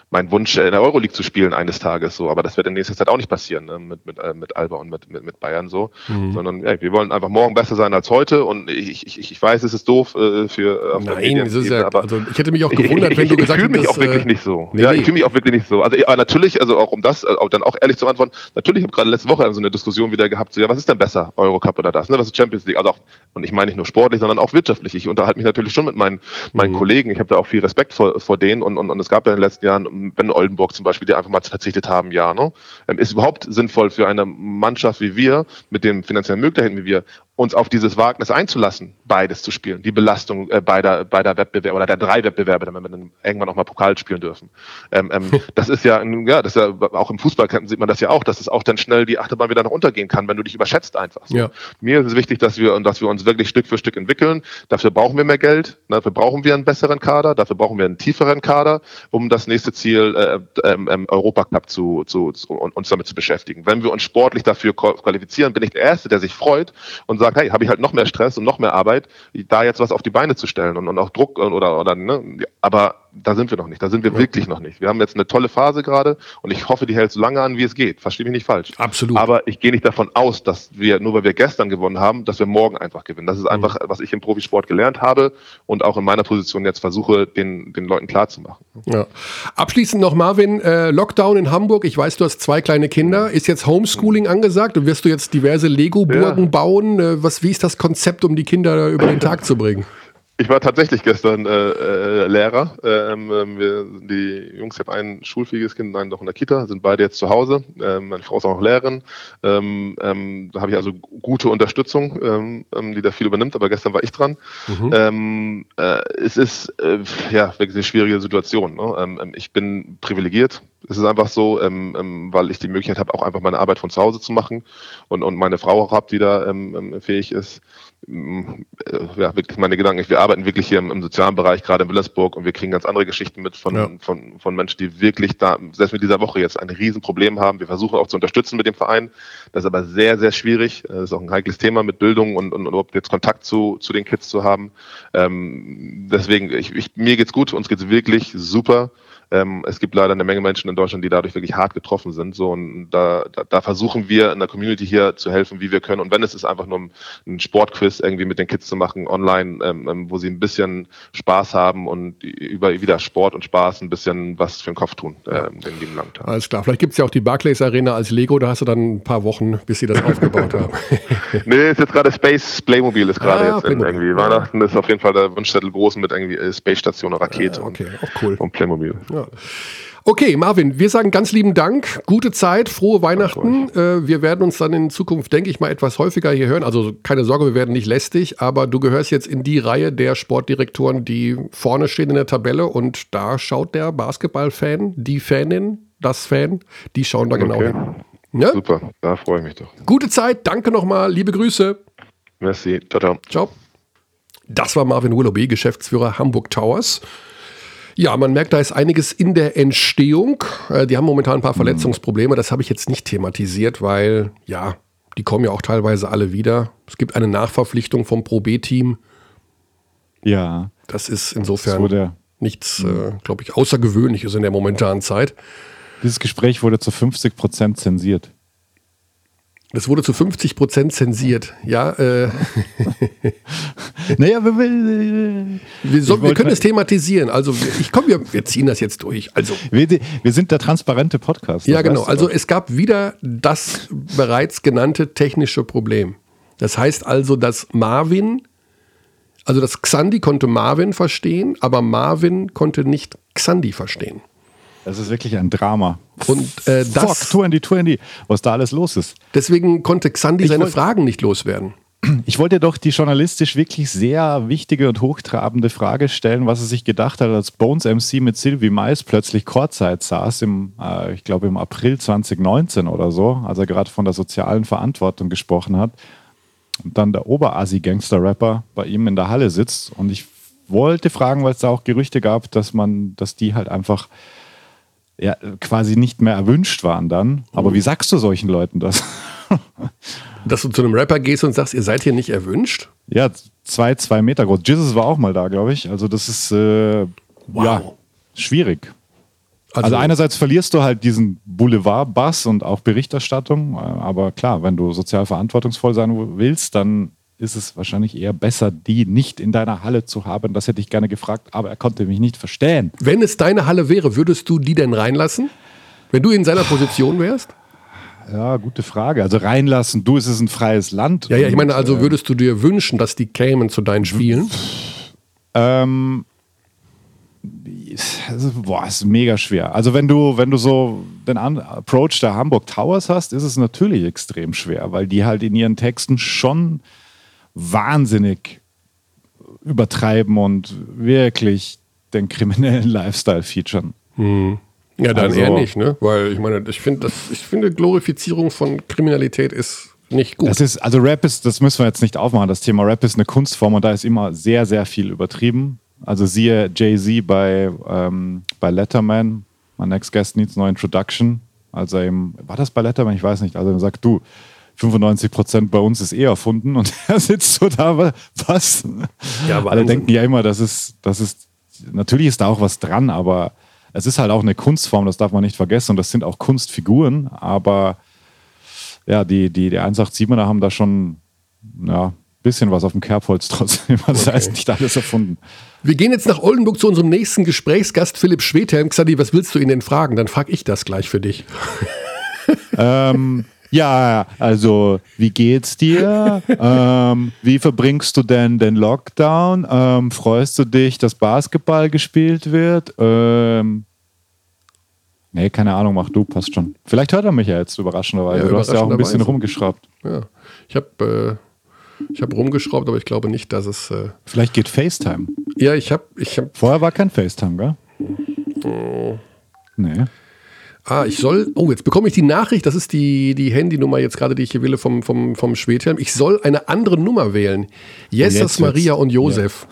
meinen Wunsch, in der Euroleague zu spielen eines Tages so, aber das wird in nächster Zeit auch nicht passieren ne? mit, mit, äh, mit Alba und mit, mit, mit Bayern so. Mhm. Sondern ja, wir wollen einfach morgen besser sein als heute und ich, ich, ich weiß, es ist doof äh, für äh, Nein, es ist ja, also ich hätte mich auch gewundert, wenn du gesagt hättest. Ich fühle mich auch wirklich nicht so. Nee, ja, ich fühle mich auch wirklich nicht so. Also aber natürlich, also auch um das auch dann auch ehrlich zu antworten, natürlich habe ich gerade letzte Woche so eine Diskussion wieder gehabt, so, ja, was ist denn besser, Eurocup oder das? Ne? Was ist Champions League? Also auch, und ich meine nicht nur sportlich, sondern auch wirtschaftlich. Ich unterhalte mich natürlich schon mit meinen, meinen mhm. Kollegen. Ich habe da auch viel Respekt vor, vor denen und, und, und es gab ja in den letzten Jahren, wenn Oldenburg zum Beispiel, die einfach mal verzichtet haben, ja, ne? Ähm, ist überhaupt sinnvoll für eine Mannschaft wie wir, mit den finanziellen Möglichkeiten wie wir, uns auf dieses Wagnis einzulassen, beides zu spielen, die Belastung äh, beider, beider Wettbewerbe oder der drei Wettbewerbe, damit wir dann irgendwann auch mal Pokal spielen dürfen. Ähm, ähm, das ist ja, ja, das ist ja auch im Fußball sieht man das ja auch, dass es auch dann schnell die Achterbahn wieder noch untergehen kann, wenn du dich überschätzt einfach. So. Ja. Mir ist es wichtig, dass wir und dass wir uns wirklich Stück für Stück entwickeln. Dafür brauchen wir mehr Geld, dafür brauchen wir einen besseren Kader, dafür brauchen wir einen tieferen Kader, um das nächste Ziel äh, ähm, ähm Europacup zu, zu, zu uns damit zu beschäftigen. Wenn wir uns sportlich dafür qualifizieren, bin ich der Erste, der sich freut und sagt, hey, habe ich halt noch mehr Stress und noch mehr Arbeit, da jetzt was auf die Beine zu stellen und, und auch Druck oder, oder ne? aber da sind wir noch nicht, da sind wir ja. wirklich noch nicht. Wir haben jetzt eine tolle Phase gerade und ich hoffe, die hält so lange an, wie es geht. Verstehe mich nicht falsch. Absolut. Aber ich gehe nicht davon aus, dass wir, nur weil wir gestern gewonnen haben, dass wir morgen einfach gewinnen. Das ist mhm. einfach, was ich im Profisport gelernt habe und auch in meiner Position jetzt versuche, den, den Leuten klarzumachen. Ja. Abschließend noch, Marvin, äh, Lockdown in Hamburg. Ich weiß, du hast zwei kleine Kinder. Ist jetzt Homeschooling angesagt und wirst du jetzt diverse Lego-Burgen ja. bauen? Äh, was, wie ist das Konzept, um die Kinder über den Tag zu bringen? Ich war tatsächlich gestern äh, äh, Lehrer. Ähm, ähm, wir, die Jungs, ich habe ein schulfähiges Kind und einen noch in der Kita, sind beide jetzt zu Hause. Ähm, meine Frau ist auch noch Lehrerin. Ähm, ähm, da habe ich also gute Unterstützung, ähm, ähm, die da viel übernimmt, aber gestern war ich dran. Mhm. Ähm, äh, es ist äh, ja wirklich eine schwierige Situation. Ne? Ähm, ähm ich bin privilegiert. Es ist einfach so, ähm, ähm, weil ich die Möglichkeit habe, auch einfach meine Arbeit von zu Hause zu machen und, und meine Frau auch habe, die da ähm, ähm fähig ist. Mm, äh, ja, wirklich meine Gedanken. Wir arbeiten wirklich hier im, im, sozialen Bereich, gerade in Willersburg, und wir kriegen ganz andere Geschichten mit von, ja. von, von Menschen, die wirklich da, selbst mit dieser Woche jetzt ein Riesenproblem haben. Wir versuchen auch zu unterstützen mit dem Verein. Das ist aber sehr, sehr schwierig. Das ist auch ein heikles Thema mit Bildung und, und, und überhaupt jetzt Kontakt zu, zu den Kids zu haben. Ähm, deswegen, ich, ich, mir geht's gut, uns geht's wirklich super. Ähm, es gibt leider eine Menge Menschen in Deutschland, die dadurch wirklich hart getroffen sind. So, und da, da, da versuchen wir in der Community hier zu helfen, wie wir können. Und wenn es ist einfach nur ein Sportquiz irgendwie mit den Kids zu machen, online, ähm, ähm, wo sie ein bisschen Spaß haben und über wieder Sport und Spaß ein bisschen was für den Kopf tun, äh, den lieben langen Tag. Alles klar. Vielleicht gibt es ja auch die Barclays Arena als Lego, da hast du dann ein paar Wochen, bis sie das aufgebaut haben. nee, ist jetzt gerade Space Playmobil ist gerade ah, jetzt in, irgendwie. Weihnachten ist auf jeden Fall der Wunschzettel groß mit irgendwie äh, Space Station, Rakete ah, okay. und, cool. und Playmobil. Ja. Okay, Marvin, wir sagen ganz lieben Dank. Gute Zeit, frohe Weihnachten. Äh, wir werden uns dann in Zukunft, denke ich mal, etwas häufiger hier hören. Also keine Sorge, wir werden nicht lästig, aber du gehörst jetzt in die Reihe der Sportdirektoren, die vorne stehen in der Tabelle und da schaut der Basketballfan, die Fanin, das Fan, die schauen da genau okay. hin. Ja? Super, da freue ich mich doch. Gute Zeit, danke nochmal, liebe Grüße. Merci, ciao, ciao. Ciao. Das war Marvin Willoughby, Geschäftsführer Hamburg Towers. Ja, man merkt, da ist einiges in der Entstehung. Äh, die haben momentan ein paar Verletzungsprobleme. Das habe ich jetzt nicht thematisiert, weil, ja, die kommen ja auch teilweise alle wieder. Es gibt eine Nachverpflichtung vom Pro B-Team. Ja. Das ist insofern das nichts, äh, glaube ich, Außergewöhnliches in der momentanen Zeit. Dieses Gespräch wurde zu 50 Prozent zensiert. Das wurde zu 50 Prozent zensiert. Ja, äh. naja, wir, wir, so, wir können es thematisieren. Also ich komme, wir, wir ziehen das jetzt durch. Also wir, wir sind der transparente Podcast. Ja, genau. Also es gab wieder das bereits genannte technische Problem. Das heißt also, dass Marvin, also das Xandi konnte Marvin verstehen, aber Marvin konnte nicht Xandi verstehen. Das ist wirklich ein Drama. Und äh, das, Fuck, 2020, was da alles los ist. Deswegen konnte Xandi ich seine Fragen nicht loswerden. Ich wollte doch die journalistisch wirklich sehr wichtige und hochtrabende Frage stellen, was er sich gedacht hat, als Bones MC mit Sylvie Mais plötzlich Chorzeit saß, im, äh, ich glaube im April 2019 oder so, als er gerade von der sozialen Verantwortung gesprochen hat. Und dann der Oberasi-Gangster-Rapper bei ihm in der Halle sitzt. Und ich wollte fragen, weil es da auch Gerüchte gab, dass man, dass die halt einfach ja, quasi nicht mehr erwünscht waren dann. Aber mhm. wie sagst du solchen Leuten das? Dass du zu einem Rapper gehst und sagst, ihr seid hier nicht erwünscht? Ja, zwei, zwei Meter groß. Jesus war auch mal da, glaube ich. Also das ist äh, wow. ja, schwierig. Also, also, einerseits verlierst du halt diesen Boulevard-Bass und auch Berichterstattung, aber klar, wenn du sozial verantwortungsvoll sein willst, dann ist es wahrscheinlich eher besser, die nicht in deiner Halle zu haben. Das hätte ich gerne gefragt, aber er konnte mich nicht verstehen. Wenn es deine Halle wäre, würdest du die denn reinlassen? Wenn du in seiner Position wärst? Ja, gute Frage. Also reinlassen, du, es ist ein freies Land. Ja, ja, ich meine, also äh, würdest du dir wünschen, dass die kämen zu deinen Spielen? Ähm, boah, ist mega schwer. Also wenn du, wenn du so den Approach der Hamburg Towers hast, ist es natürlich extrem schwer, weil die halt in ihren Texten schon wahnsinnig übertreiben und wirklich den kriminellen Lifestyle featuren. Hm. Ja, dann also, eher nicht, ne? Weil ich meine, ich finde, ich finde, Glorifizierung von Kriminalität ist nicht gut. Das ist, also Rap ist, das müssen wir jetzt nicht aufmachen. Das Thema Rap ist eine Kunstform und da ist immer sehr, sehr viel übertrieben. Also siehe Jay-Z bei, ähm, bei Letterman, My Next Guest Needs No Introduction. Also eben, war das bei Letterman? Ich weiß nicht. Also er sagt, du, 95 Prozent bei uns ist eh erfunden und er sitzt so da, was? Ja, aber Alle denken ja immer, das ist, das ist, natürlich ist da auch was dran, aber es ist halt auch eine Kunstform, das darf man nicht vergessen und das sind auch Kunstfiguren, aber ja, die, die, die 187er haben da schon, ja, bisschen was auf dem Kerbholz trotzdem. Also okay. heißt nicht alles erfunden. Wir gehen jetzt nach Oldenburg zu unserem nächsten Gesprächsgast, Philipp Schwedhelm. Xadi, was willst du ihn denn fragen? Dann frage ich das gleich für dich. ähm, ja, also wie geht's dir? ähm, wie verbringst du denn den Lockdown? Ähm, freust du dich, dass Basketball gespielt wird? Ähm, nee, keine Ahnung, mach du, passt schon. Vielleicht hört er mich ja jetzt überraschenderweise. Ja, du hast ja auch ein bisschen rumgeschraubt. Ja, ich habe äh, ich hab rumgeschraubt, aber ich glaube nicht, dass es. Äh Vielleicht geht FaceTime. Ja, ich habe. Ich hab Vorher war kein FaceTime, gell? Oh. Nee. Ah, ich soll, oh, jetzt bekomme ich die Nachricht, das ist die, die Handynummer jetzt gerade, die ich hier wähle vom, vom, vom Schwedhelm. Ich soll eine andere Nummer wählen. Jesus, Maria und Josef.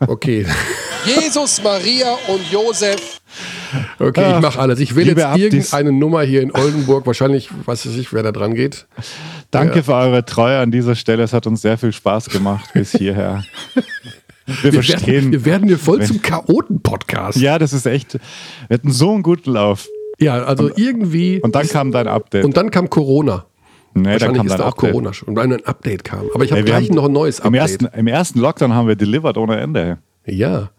Ja. Okay. Jesus, Maria und Josef. Okay, Ach, ich mache alles. Ich wähle jetzt irgendeine Nummer hier in Oldenburg. Wahrscheinlich weiß ich nicht, wer da dran geht. Danke ja. für eure Treue an dieser Stelle. Es hat uns sehr viel Spaß gemacht bis hierher. Wir, wir verstehen. Werden, wir werden hier voll zum Chaoten-Podcast. Ja, das ist echt. Wir hatten so einen guten Lauf. Ja, also und, irgendwie. Und dann kam dein Update. Und dann kam Corona. Nee, dann kam ist da auch Update. Corona schon. Und dann ein Update kam. Aber ich habe gleich haben, noch ein neues Update. Im ersten, Im ersten Lockdown haben wir delivered ohne Ende. Ja.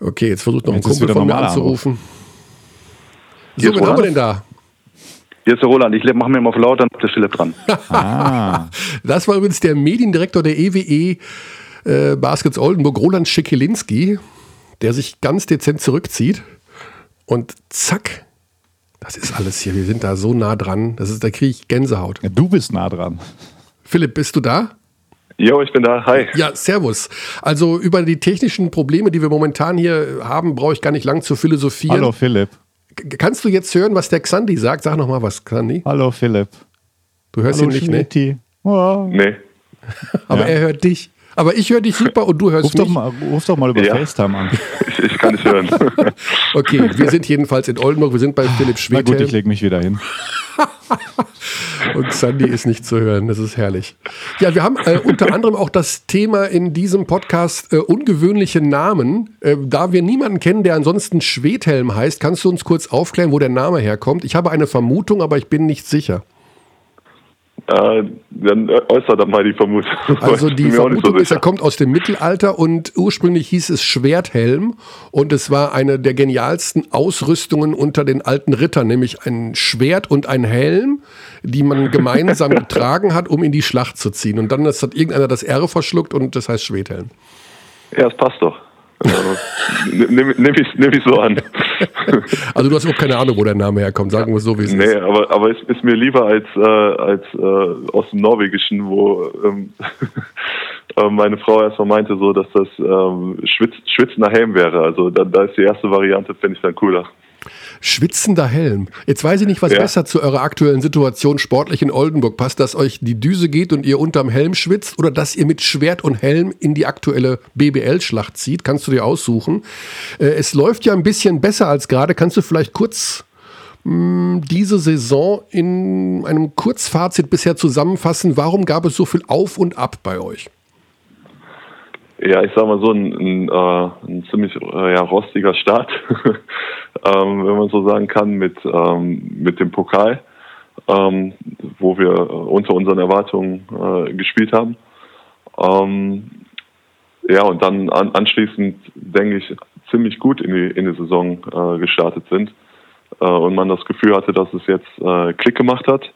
Okay, jetzt versucht noch jetzt ein Kumpel von mir anzurufen. So, wen haben wir denn da? Hier ist der Roland. Ich mache mir mal auf laut, dann ist der Philipp dran. ah. Das war übrigens der Mediendirektor der EWE äh, Baskets Oldenburg, Roland Schikilinski, der sich ganz dezent zurückzieht. Und zack, das ist alles hier. Wir sind da so nah dran. Das ist, da kriege ich Gänsehaut. Ja, du bist nah dran. Philipp, bist du da? Jo, ich bin da. Hi. Ja, servus. Also über die technischen Probleme, die wir momentan hier haben, brauche ich gar nicht lang zu philosophieren. Hallo Philipp. Kannst du jetzt hören, was der Xandi sagt? Sag noch mal was, Xandi. Hallo Philipp. Du hörst Hallo, ihn nicht, ne? Oh. Nee. Aber ja. er hört dich. Aber ich höre dich super und du hörst ruf mich. Doch mal, ruf doch mal über ja. FaceTime an. Ich, ich kann es hören. okay, wir sind jedenfalls in Oldenburg, wir sind bei Philipp Schwedhelm. Na gut, ich lege mich wieder hin. und Sandy ist nicht zu hören, das ist herrlich. Ja, wir haben äh, unter anderem auch das Thema in diesem Podcast äh, ungewöhnliche Namen. Äh, da wir niemanden kennen, der ansonsten Schwedhelm heißt, kannst du uns kurz aufklären, wo der Name herkommt? Ich habe eine Vermutung, aber ich bin nicht sicher. Äh, dann äußert er mal die Vermutung. Also die Vermutung so ist, er kommt aus dem Mittelalter und ursprünglich hieß es Schwerthelm und es war eine der genialsten Ausrüstungen unter den alten Rittern, nämlich ein Schwert und ein Helm, die man gemeinsam getragen hat, um in die Schlacht zu ziehen. Und dann hat irgendeiner das R verschluckt und das heißt Schwerthelm. Ja, das passt doch. Nehme nehm ich, nehm ich so an. Also du hast auch keine Ahnung, wo der Name herkommt, sagen wir so, wie es nee, ist. Nee, aber, aber es ist mir lieber als, äh, als äh, aus dem Norwegischen, wo ähm, äh, meine Frau erstmal meinte, so, dass das ähm, Schwitz, schwitzender Helm wäre. Also da, da ist die erste Variante, finde ich dann cooler. Schwitzender Helm. Jetzt weiß ich nicht, was ja. besser zu eurer aktuellen Situation sportlich in Oldenburg passt, dass euch die Düse geht und ihr unterm Helm schwitzt oder dass ihr mit Schwert und Helm in die aktuelle BBL-Schlacht zieht. Kannst du dir aussuchen. Äh, es läuft ja ein bisschen besser als gerade. Kannst du vielleicht kurz mh, diese Saison in einem Kurzfazit bisher zusammenfassen? Warum gab es so viel Auf und Ab bei euch? Ja, ich sag mal so, ein, ein, äh, ein ziemlich äh, ja, rostiger Start, ähm, wenn man so sagen kann, mit, ähm, mit dem Pokal, ähm, wo wir unter unseren Erwartungen äh, gespielt haben. Ähm, ja, und dann an, anschließend, denke ich, ziemlich gut in die, in die Saison äh, gestartet sind. Äh, und man das Gefühl hatte, dass es jetzt äh, Klick gemacht hat.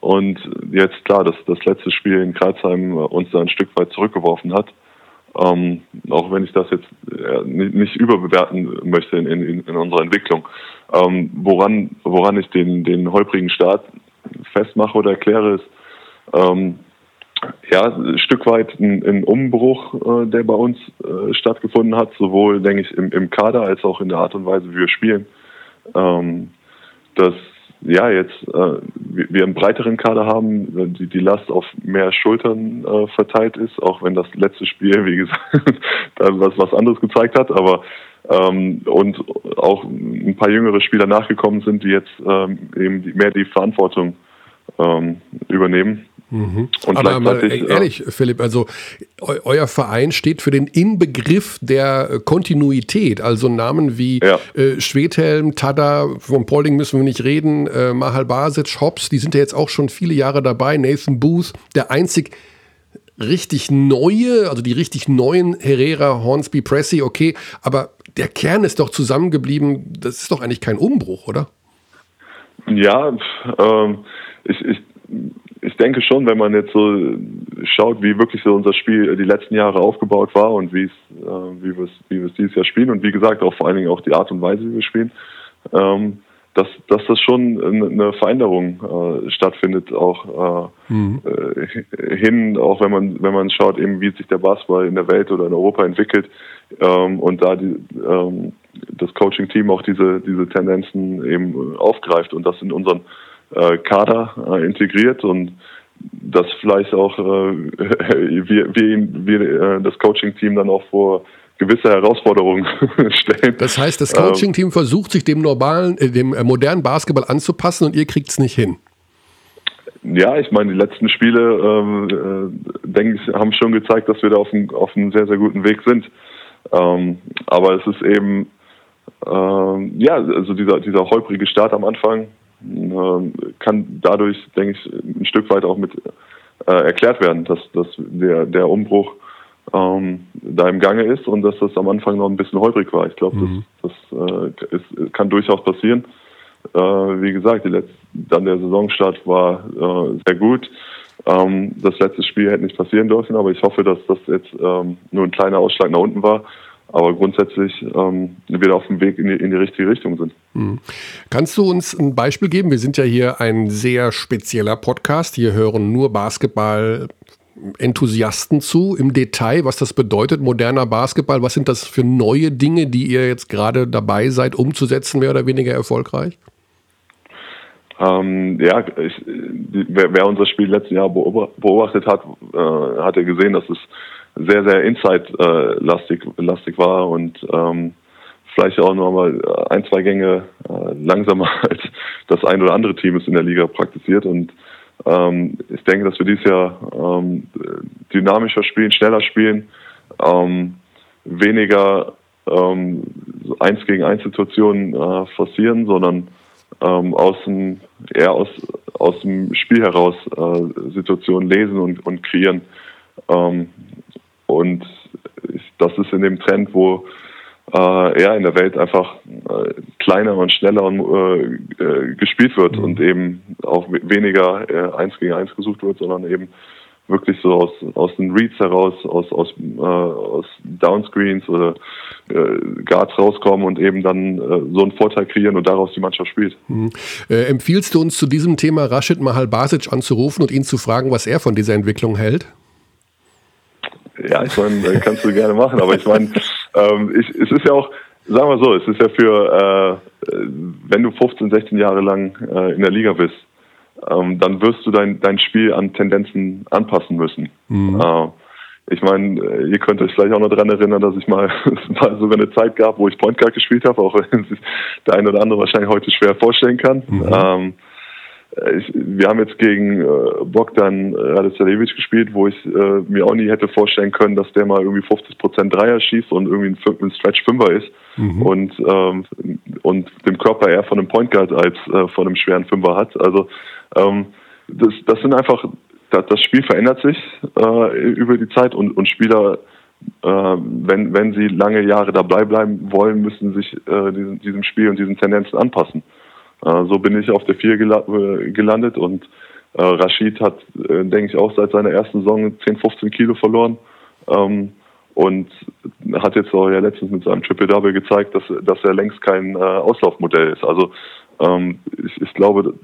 Und jetzt klar, dass das letzte Spiel in Kreuzheim uns da ein Stück weit zurückgeworfen hat. Ähm, auch wenn ich das jetzt äh, nicht überbewerten möchte in, in, in unserer Entwicklung. Ähm, woran, woran ich den, den holprigen Start festmache oder erkläre, ist ähm, ja, ein Stück weit ein, ein Umbruch, äh, der bei uns äh, stattgefunden hat, sowohl, denke ich, im, im Kader als auch in der Art und Weise, wie wir spielen. Ähm, das ja jetzt äh, wir einen breiteren Kader haben, die, die Last auf mehr Schultern äh, verteilt ist, auch wenn das letzte Spiel, wie gesagt, was, was anderes gezeigt hat, aber ähm, und auch ein paar jüngere Spieler nachgekommen sind, die jetzt ähm, eben mehr die Verantwortung ähm, übernehmen. Mhm. Aber mal, ehrlich, äh, Philipp, also eu euer Verein steht für den Inbegriff der äh, Kontinuität. Also Namen wie ja. äh, Schwedhelm, Tada, von Pauling müssen wir nicht reden, äh, Mahal Basic, Hobbs, die sind ja jetzt auch schon viele Jahre dabei, Nathan Booth, der einzig richtig neue, also die richtig neuen Herrera, Hornsby, Pressy, okay, aber der Kern ist doch zusammengeblieben, das ist doch eigentlich kein Umbruch, oder? Ja, ähm, ich, ich ich denke schon, wenn man jetzt so schaut, wie wirklich so unser Spiel die letzten Jahre aufgebaut war und wie es, äh, wie wir es, wie wir es dieses Jahr spielen und wie gesagt auch vor allen Dingen auch die Art und Weise, wie wir spielen, ähm, dass, dass das schon eine Veränderung äh, stattfindet, auch äh, mhm. äh, hin, auch wenn man wenn man schaut, eben wie sich der Basketball in der Welt oder in Europa entwickelt ähm, und da die, ähm, das Coaching-Team auch diese diese Tendenzen eben aufgreift und das in unseren Kader äh, integriert und dass vielleicht auch äh, wir, wir, wir äh, das Coaching-Team dann auch vor gewisse Herausforderungen stellen. Das heißt, das Coaching-Team ähm, versucht sich dem normalen, äh, dem äh, modernen Basketball anzupassen und ihr kriegt es nicht hin. Ja, ich meine, die letzten Spiele, ähm, äh, denke ich, haben schon gezeigt, dass wir da auf, ein, auf einem sehr, sehr guten Weg sind. Ähm, aber es ist eben, ähm, ja, also dieser, dieser holprige Start am Anfang, kann dadurch, denke ich, ein Stück weit auch mit äh, erklärt werden, dass, dass der, der Umbruch ähm, da im Gange ist und dass das am Anfang noch ein bisschen holprig war. Ich glaube, mhm. das, das äh, ist, kann durchaus passieren. Äh, wie gesagt, die letzte, dann der Saisonstart war äh, sehr gut. Ähm, das letzte Spiel hätte nicht passieren dürfen, aber ich hoffe, dass das jetzt ähm, nur ein kleiner Ausschlag nach unten war aber grundsätzlich ähm, wieder auf dem Weg in die, in die richtige Richtung sind. Mhm. Kannst du uns ein Beispiel geben? Wir sind ja hier ein sehr spezieller Podcast. Hier hören nur Basketball. Enthusiasten zu im Detail, was das bedeutet, moderner Basketball. Was sind das für neue Dinge, die ihr jetzt gerade dabei seid, umzusetzen, mehr oder weniger erfolgreich? Ähm, ja, ich, wer, wer, unser Spiel letzten Jahr beobachtet hat, äh, hat ja gesehen, dass es sehr, sehr Inside-lastig lastig war und ähm, vielleicht auch nochmal ein, zwei Gänge äh, langsamer als das ein oder andere Team es in der Liga praktiziert. Und ähm, ich denke, dass wir dieses Jahr ähm, dynamischer spielen, schneller spielen, ähm, weniger ähm, eins gegen eins Situationen äh, forcieren, sondern ähm, aus dem, eher aus, aus dem Spiel heraus äh, Situationen lesen und, und kreieren. Ähm, und das ist in dem Trend, wo äh, ja in der Welt einfach äh, kleiner und schneller und, äh, äh, gespielt wird mhm. und eben auch weniger äh, eins gegen eins gesucht wird, sondern eben wirklich so aus, aus den Reads heraus, aus, aus, äh, aus Downscreens oder äh, Guards rauskommen und eben dann äh, so einen Vorteil kreieren und daraus die Mannschaft spielt. Mhm. Äh, empfiehlst du uns zu diesem Thema Rashid Mahal Basic anzurufen und ihn zu fragen, was er von dieser Entwicklung hält? Ja, ich meine, äh, kannst du gerne machen, aber ich meine, ähm, ich, es ist ja auch, sagen wir so, es ist ja für, wenn du 15, 16 Jahre lang äh, in der Liga bist, ähm, dann wirst du dein, dein Spiel an Tendenzen anpassen müssen. Mhm. Äh, ich meine, äh, ihr könnt euch vielleicht auch noch daran erinnern, dass ich mal, mal sogar eine Zeit gab, wo ich Point Guard gespielt habe, auch wenn sich der eine oder andere wahrscheinlich heute schwer vorstellen kann. Mhm. Ähm, ich, wir haben jetzt gegen äh, Bogdan Radicelevic gespielt, wo ich äh, mir auch nie hätte vorstellen können, dass der mal irgendwie 50 Prozent Dreier schießt und irgendwie ein, ein Stretch Fünfer ist mhm. und ähm, und dem Körper eher von einem Point Guard als äh, von einem schweren Fünfer hat. Also ähm, das, das sind einfach das Spiel verändert sich äh, über die Zeit und, und Spieler, äh, wenn, wenn sie lange Jahre dabei bleiben wollen, müssen sich äh, diesem, diesem Spiel und diesen Tendenzen anpassen. Äh, so bin ich auf der 4 äh, gelandet und äh, Rashid hat, denke ich, auch seit seiner ersten Saison 10, 15 Kilo verloren. Ähm, und hat jetzt auch ja letztens mit seinem Triple Double gezeigt, dass, dass er längst kein Auslaufmodell ist. Also ähm, ich, ich glaube,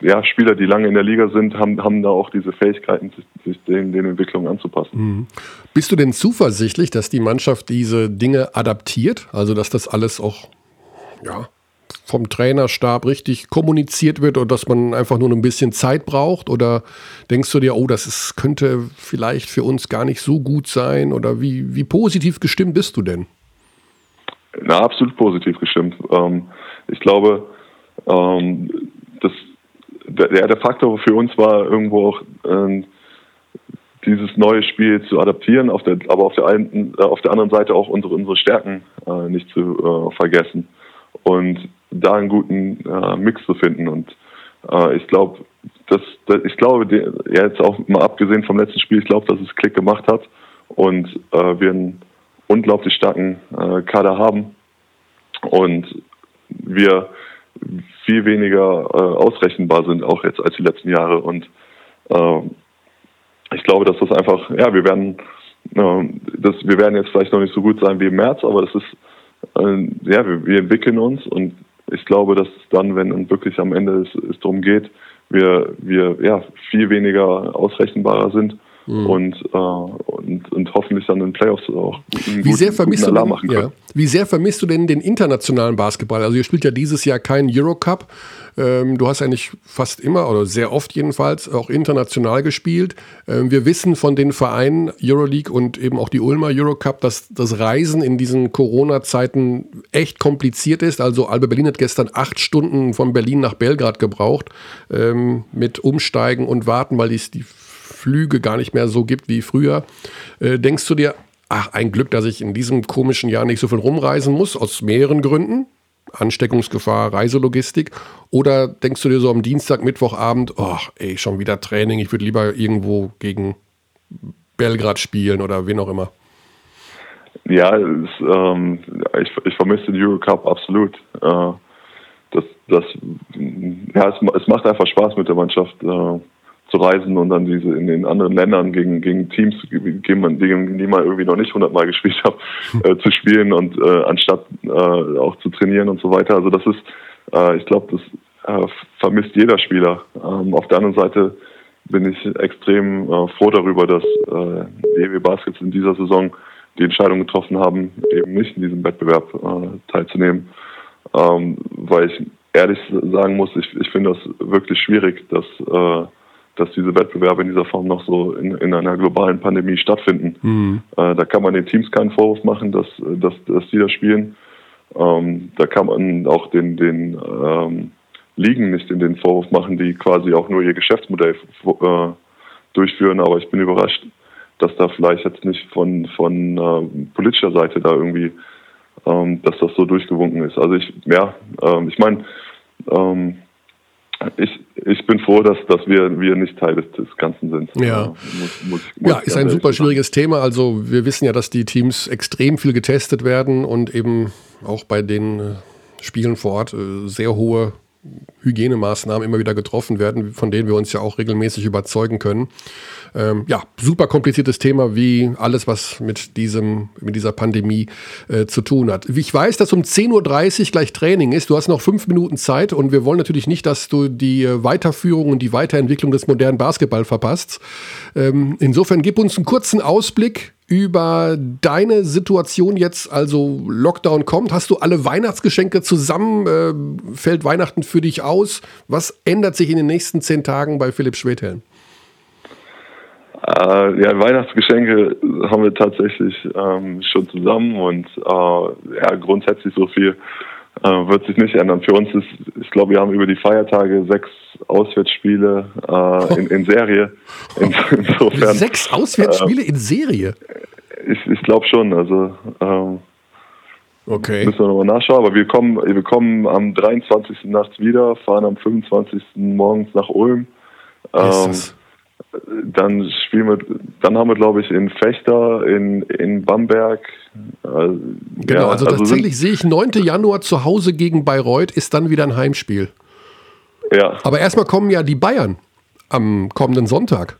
ja, Spieler, die lange in der Liga sind, haben, haben da auch diese Fähigkeiten, sich, sich den, den Entwicklungen anzupassen. Mhm. Bist du denn zuversichtlich, dass die Mannschaft diese Dinge adaptiert? Also, dass das alles auch ja, vom Trainerstab richtig kommuniziert wird und dass man einfach nur ein bisschen Zeit braucht? Oder denkst du dir, oh, das ist, könnte vielleicht für uns gar nicht so gut sein? Oder wie, wie positiv gestimmt bist du denn? Na, absolut positiv gestimmt. Ähm, ich glaube, ähm, das der, der Faktor für uns war irgendwo auch äh, dieses neue Spiel zu adaptieren, auf der, aber auf der, einen, äh, auf der anderen Seite auch unsere, unsere Stärken äh, nicht zu äh, vergessen und da einen guten äh, Mix zu finden. Und äh, ich glaube, das, das, ich glaube, ja, jetzt auch mal abgesehen vom letzten Spiel, ich glaube, dass es Klick gemacht hat und äh, wir einen unglaublich starken äh, Kader haben und wir viel weniger äh, ausrechenbar sind, auch jetzt als die letzten Jahre. Und äh, ich glaube, dass das einfach, ja, wir werden, äh, das, wir werden jetzt vielleicht noch nicht so gut sein wie im März, aber das ist, äh, ja, wir, wir entwickeln uns und ich glaube, dass dann, wenn wirklich am Ende es, es darum geht, wir, wir ja, viel weniger ausrechenbarer sind mhm. und, äh, und, und hoffentlich dann in den Playoffs auch einen wie sehr vermisst du denn, machen können. Ja. Wie sehr vermisst du denn den internationalen Basketball? Also ihr spielt ja dieses Jahr keinen Eurocup. Ähm, du hast eigentlich fast immer oder sehr oft jedenfalls auch international gespielt. Ähm, wir wissen von den Vereinen Euroleague und eben auch die Ulmer Eurocup, dass das Reisen in diesen Corona-Zeiten echt kompliziert ist. Also Albe Berlin hat gestern acht Stunden von Berlin nach Belgrad gebraucht ähm, mit Umsteigen und Warten, weil die, die Flüge gar nicht mehr so gibt wie früher. Äh, denkst du dir, ach, ein Glück, dass ich in diesem komischen Jahr nicht so viel rumreisen muss, aus mehreren Gründen? Ansteckungsgefahr, Reiselogistik? Oder denkst du dir so am Dienstag, Mittwochabend, ach, ey, schon wieder Training, ich würde lieber irgendwo gegen Belgrad spielen oder wen auch immer? Ja, es, ähm, ich, ich vermisse den Eurocup absolut. Äh, das, das, ja, es, es, macht einfach Spaß mit der Mannschaft. Äh, zu reisen und dann diese in den anderen Ländern gegen, gegen Teams, gegen, man, gegen die man irgendwie noch nicht hundertmal gespielt hat, äh, zu spielen und äh, anstatt äh, auch zu trainieren und so weiter. Also das ist, äh, ich glaube, das äh, vermisst jeder Spieler. Ähm, auf der anderen Seite bin ich extrem äh, froh darüber, dass äh, die EW Baskets in dieser Saison die Entscheidung getroffen haben, eben nicht in diesem Wettbewerb äh, teilzunehmen. Ähm, weil ich ehrlich sagen muss, ich, ich finde das wirklich schwierig, dass äh, dass diese Wettbewerbe in dieser Form noch so in, in einer globalen Pandemie stattfinden. Mhm. Äh, da kann man den Teams keinen Vorwurf machen, dass, dass, dass die da spielen. Ähm, da kann man auch den, den ähm, Ligen nicht in den Vorwurf machen, die quasi auch nur ihr Geschäftsmodell äh, durchführen. Aber ich bin überrascht, dass da vielleicht jetzt nicht von, von äh, politischer Seite da irgendwie, ähm, dass das so durchgewunken ist. Also ich, ja, ähm, ich meine, ähm, ich, ich bin froh, dass, dass wir, wir nicht Teil des, des Ganzen sind. Ja, muss, muss, muss ja ist ein super schwieriges Thema. Also wir wissen ja, dass die Teams extrem viel getestet werden und eben auch bei den äh, Spielen vor Ort äh, sehr hohe Hygienemaßnahmen immer wieder getroffen werden, von denen wir uns ja auch regelmäßig überzeugen können. Ähm, ja, super kompliziertes Thema, wie alles, was mit diesem, mit dieser Pandemie äh, zu tun hat. Ich weiß, dass um 10.30 Uhr gleich Training ist. Du hast noch fünf Minuten Zeit und wir wollen natürlich nicht, dass du die äh, Weiterführung und die Weiterentwicklung des modernen Basketball verpasst. Ähm, insofern gib uns einen kurzen Ausblick über deine Situation jetzt, also Lockdown kommt. Hast du alle Weihnachtsgeschenke zusammen? Äh, fällt Weihnachten für dich aus? Was ändert sich in den nächsten zehn Tagen bei Philipp Schwedhelm? Äh, ja, Weihnachtsgeschenke haben wir tatsächlich ähm, schon zusammen und äh, ja, grundsätzlich so viel äh, wird sich nicht ändern. Für uns ist, ich glaube, wir haben über die Feiertage sechs Auswärtsspiele äh, in, in Serie. In, insofern, sechs Auswärtsspiele äh, in Serie? Ich, ich glaube schon. Also ähm, okay. müssen wir nochmal nachschauen. Aber wir kommen, wir kommen am 23. nachts wieder, fahren am 25. morgens nach Ulm. Ähm, dann spielen wir, dann haben wir, glaube ich, in Fechter, in, in Bamberg. Äh, genau, ja, also, also tatsächlich sehe ich 9. Januar zu Hause gegen Bayreuth ist dann wieder ein Heimspiel. Ja. Aber erstmal kommen ja die Bayern am kommenden Sonntag.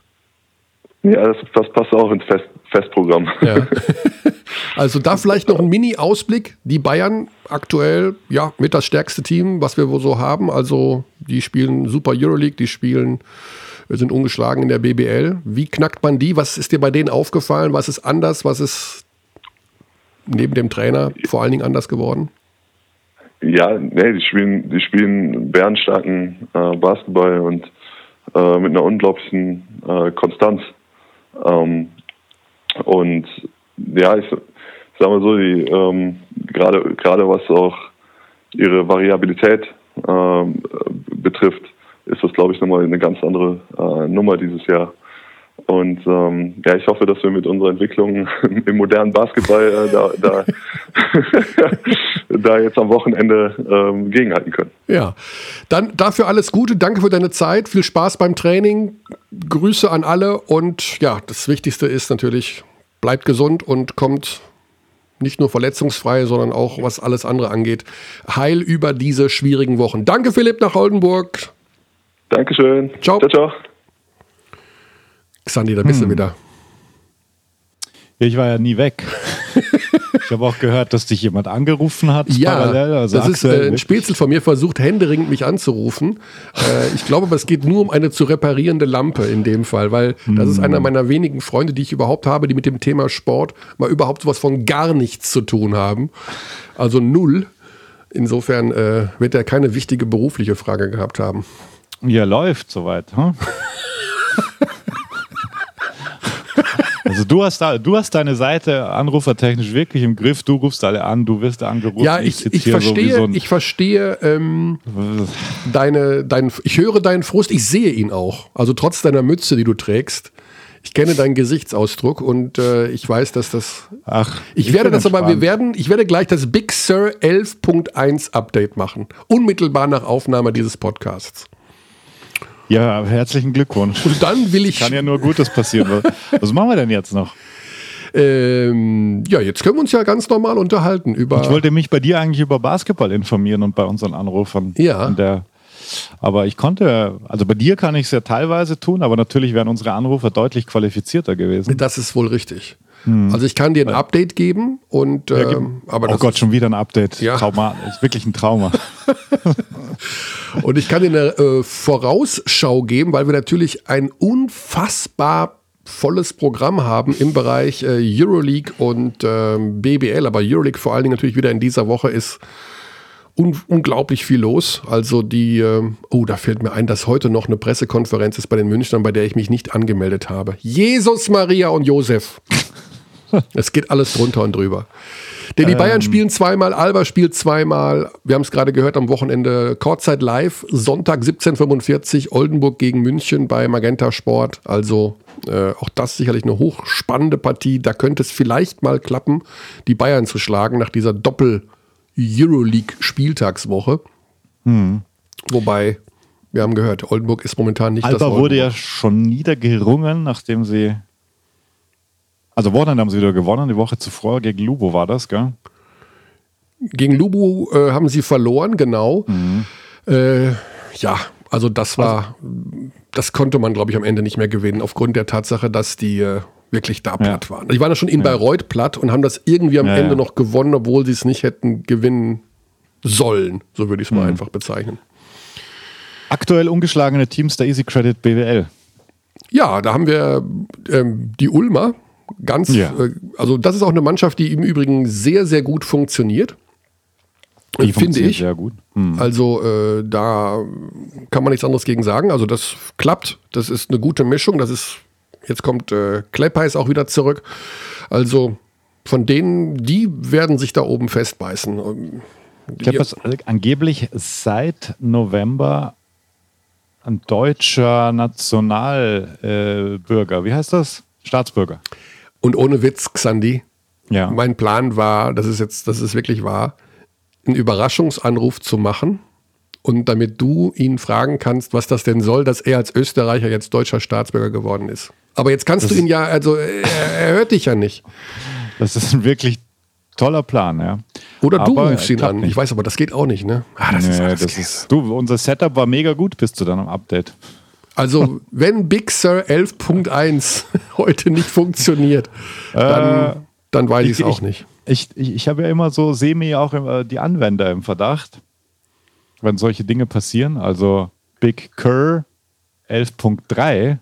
Ja, das, das passt auch ins Fest, Festprogramm. Ja. Also da vielleicht noch ein Mini-Ausblick. Die Bayern aktuell, ja, mit das stärkste Team, was wir wohl so haben. Also die spielen Super Euroleague, die spielen wir sind ungeschlagen in der BBL. Wie knackt man die? Was ist dir bei denen aufgefallen? Was ist anders? Was ist neben dem Trainer vor allen Dingen anders geworden? Ja, nee, die spielen, die spielen bärenstarken äh, Basketball und äh, mit einer unglaublichen äh, Konstanz. Ähm, und ja, ich sag mal so, die ähm, gerade gerade was auch ihre Variabilität ähm, betrifft, ist das, glaube ich, nochmal eine ganz andere äh, Nummer dieses Jahr. Und ähm, ja, ich hoffe, dass wir mit unserer Entwicklung im modernen Basketball äh, da, da, da, jetzt am Wochenende ähm, gegenhalten können. Ja, dann dafür alles Gute. Danke für deine Zeit. Viel Spaß beim Training. Grüße an alle. Und ja, das Wichtigste ist natürlich, bleibt gesund und kommt nicht nur verletzungsfrei, sondern auch was alles andere angeht, heil über diese schwierigen Wochen. Danke, Philipp, nach Oldenburg. Dankeschön. Ciao. Ciao, ciao. Xandi, da bist hm. du wieder. Ich war ja nie weg. ich habe auch gehört, dass dich jemand angerufen hat. Ja, parallel, also das ist äh, ein Spätzle von mir, versucht händeringend mich anzurufen. Äh, ich glaube aber, es geht nur um eine zu reparierende Lampe in dem Fall, weil das ist einer hm. meiner wenigen Freunde, die ich überhaupt habe, die mit dem Thema Sport mal überhaupt was von gar nichts zu tun haben. Also null. Insofern äh, wird er keine wichtige berufliche Frage gehabt haben. Ja, läuft soweit. Hm? Du hast, da, du hast deine Seite anrufertechnisch wirklich im Griff. Du rufst alle an, du wirst angerufen. Ja, ich, ich, ich verstehe, so ich verstehe ähm, deine, dein, ich höre deinen Frust, ich sehe ihn auch. Also trotz deiner Mütze, die du trägst. Ich kenne deinen Gesichtsausdruck und äh, ich weiß, dass das. Ach, ich, ich werde das aber, wir werden, ich werde gleich das Big Sur 11.1 Update machen. Unmittelbar nach Aufnahme dieses Podcasts. Ja, herzlichen Glückwunsch. Und dann will ich. Kann ja nur Gutes passieren. Was machen wir denn jetzt noch? Ähm, ja, jetzt können wir uns ja ganz normal unterhalten über. Ich wollte mich bei dir eigentlich über Basketball informieren und bei unseren Anrufern. Ja. Der, aber ich konnte, also bei dir kann ich es ja teilweise tun, aber natürlich wären unsere Anrufer deutlich qualifizierter gewesen. Das ist wohl richtig. Hm. Also ich kann dir ein Update geben und ja, ähm, aber oh Gott, schon wieder ein Update. Ja. Trauma, ist wirklich ein Trauma. und ich kann dir eine äh, Vorausschau geben, weil wir natürlich ein unfassbar volles Programm haben im Bereich äh, Euroleague und äh, BBL, aber Euroleague vor allen Dingen natürlich wieder in dieser Woche ist un unglaublich viel los. Also die, äh, oh, da fällt mir ein, dass heute noch eine Pressekonferenz ist bei den Münchnern, bei der ich mich nicht angemeldet habe. Jesus, Maria und Josef. Es geht alles drunter und drüber. Denn die ähm. Bayern spielen zweimal, Alba spielt zweimal. Wir haben es gerade gehört am Wochenende Kurzzeit live. Sonntag 17.45 Oldenburg gegen München bei Magenta Sport. Also äh, auch das sicherlich eine hochspannende Partie. Da könnte es vielleicht mal klappen, die Bayern zu schlagen nach dieser Doppel- Euroleague-Spieltagswoche. Hm. Wobei, wir haben gehört, Oldenburg ist momentan nicht Alba das Alba wurde ja schon niedergerungen, nachdem sie. Also Wochenende haben sie wieder gewonnen, die Woche zuvor gegen Lubo war das, gell? Gegen Lubo äh, haben sie verloren, genau. Mhm. Äh, ja, also das war, also, das konnte man, glaube ich, am Ende nicht mehr gewinnen, aufgrund der Tatsache, dass die äh, wirklich da platt ja. waren. Die waren ja schon in ja. Bayreuth platt und haben das irgendwie am ja, Ende noch gewonnen, obwohl sie es nicht hätten gewinnen sollen. So würde ich es mal mhm. einfach bezeichnen. Aktuell ungeschlagene Teams der Easy Credit BWL. Ja, da haben wir ähm, die Ulmer. Ganz, äh, also das ist auch eine Mannschaft, die im Übrigen sehr, sehr gut funktioniert. Die finde ich. Sehr gut. Hm. Also äh, da kann man nichts anderes gegen sagen. Also das klappt. Das ist eine gute Mischung. Das ist jetzt kommt äh, Kleppeis auch wieder zurück. Also von denen, die werden sich da oben festbeißen. Ähm, Kleppers angeblich seit November ein deutscher Nationalbürger. Äh, Wie heißt das? Staatsbürger. Und ohne Witz, Xandi. Ja. Mein Plan war, das ist jetzt, das ist wirklich wahr einen Überraschungsanruf zu machen und damit du ihn fragen kannst, was das denn soll, dass er als Österreicher jetzt deutscher Staatsbürger geworden ist. Aber jetzt kannst das du ihn ja, also er, er, hört dich ja nicht. Das ist ein wirklich toller Plan, ja. Oder du aber rufst ihn an. Nicht. Ich weiß aber, das geht auch nicht, ne? Ah, das nee, ist, das das ist, du, unser Setup war mega gut bis zu deinem Update. Also, wenn Big Sur 11.1 heute nicht funktioniert, dann, äh, dann weiß ich es auch nicht ich, ich, ich habe ja immer so semi auch immer die Anwender im Verdacht, wenn solche Dinge passieren. Also Big Cur 11.3.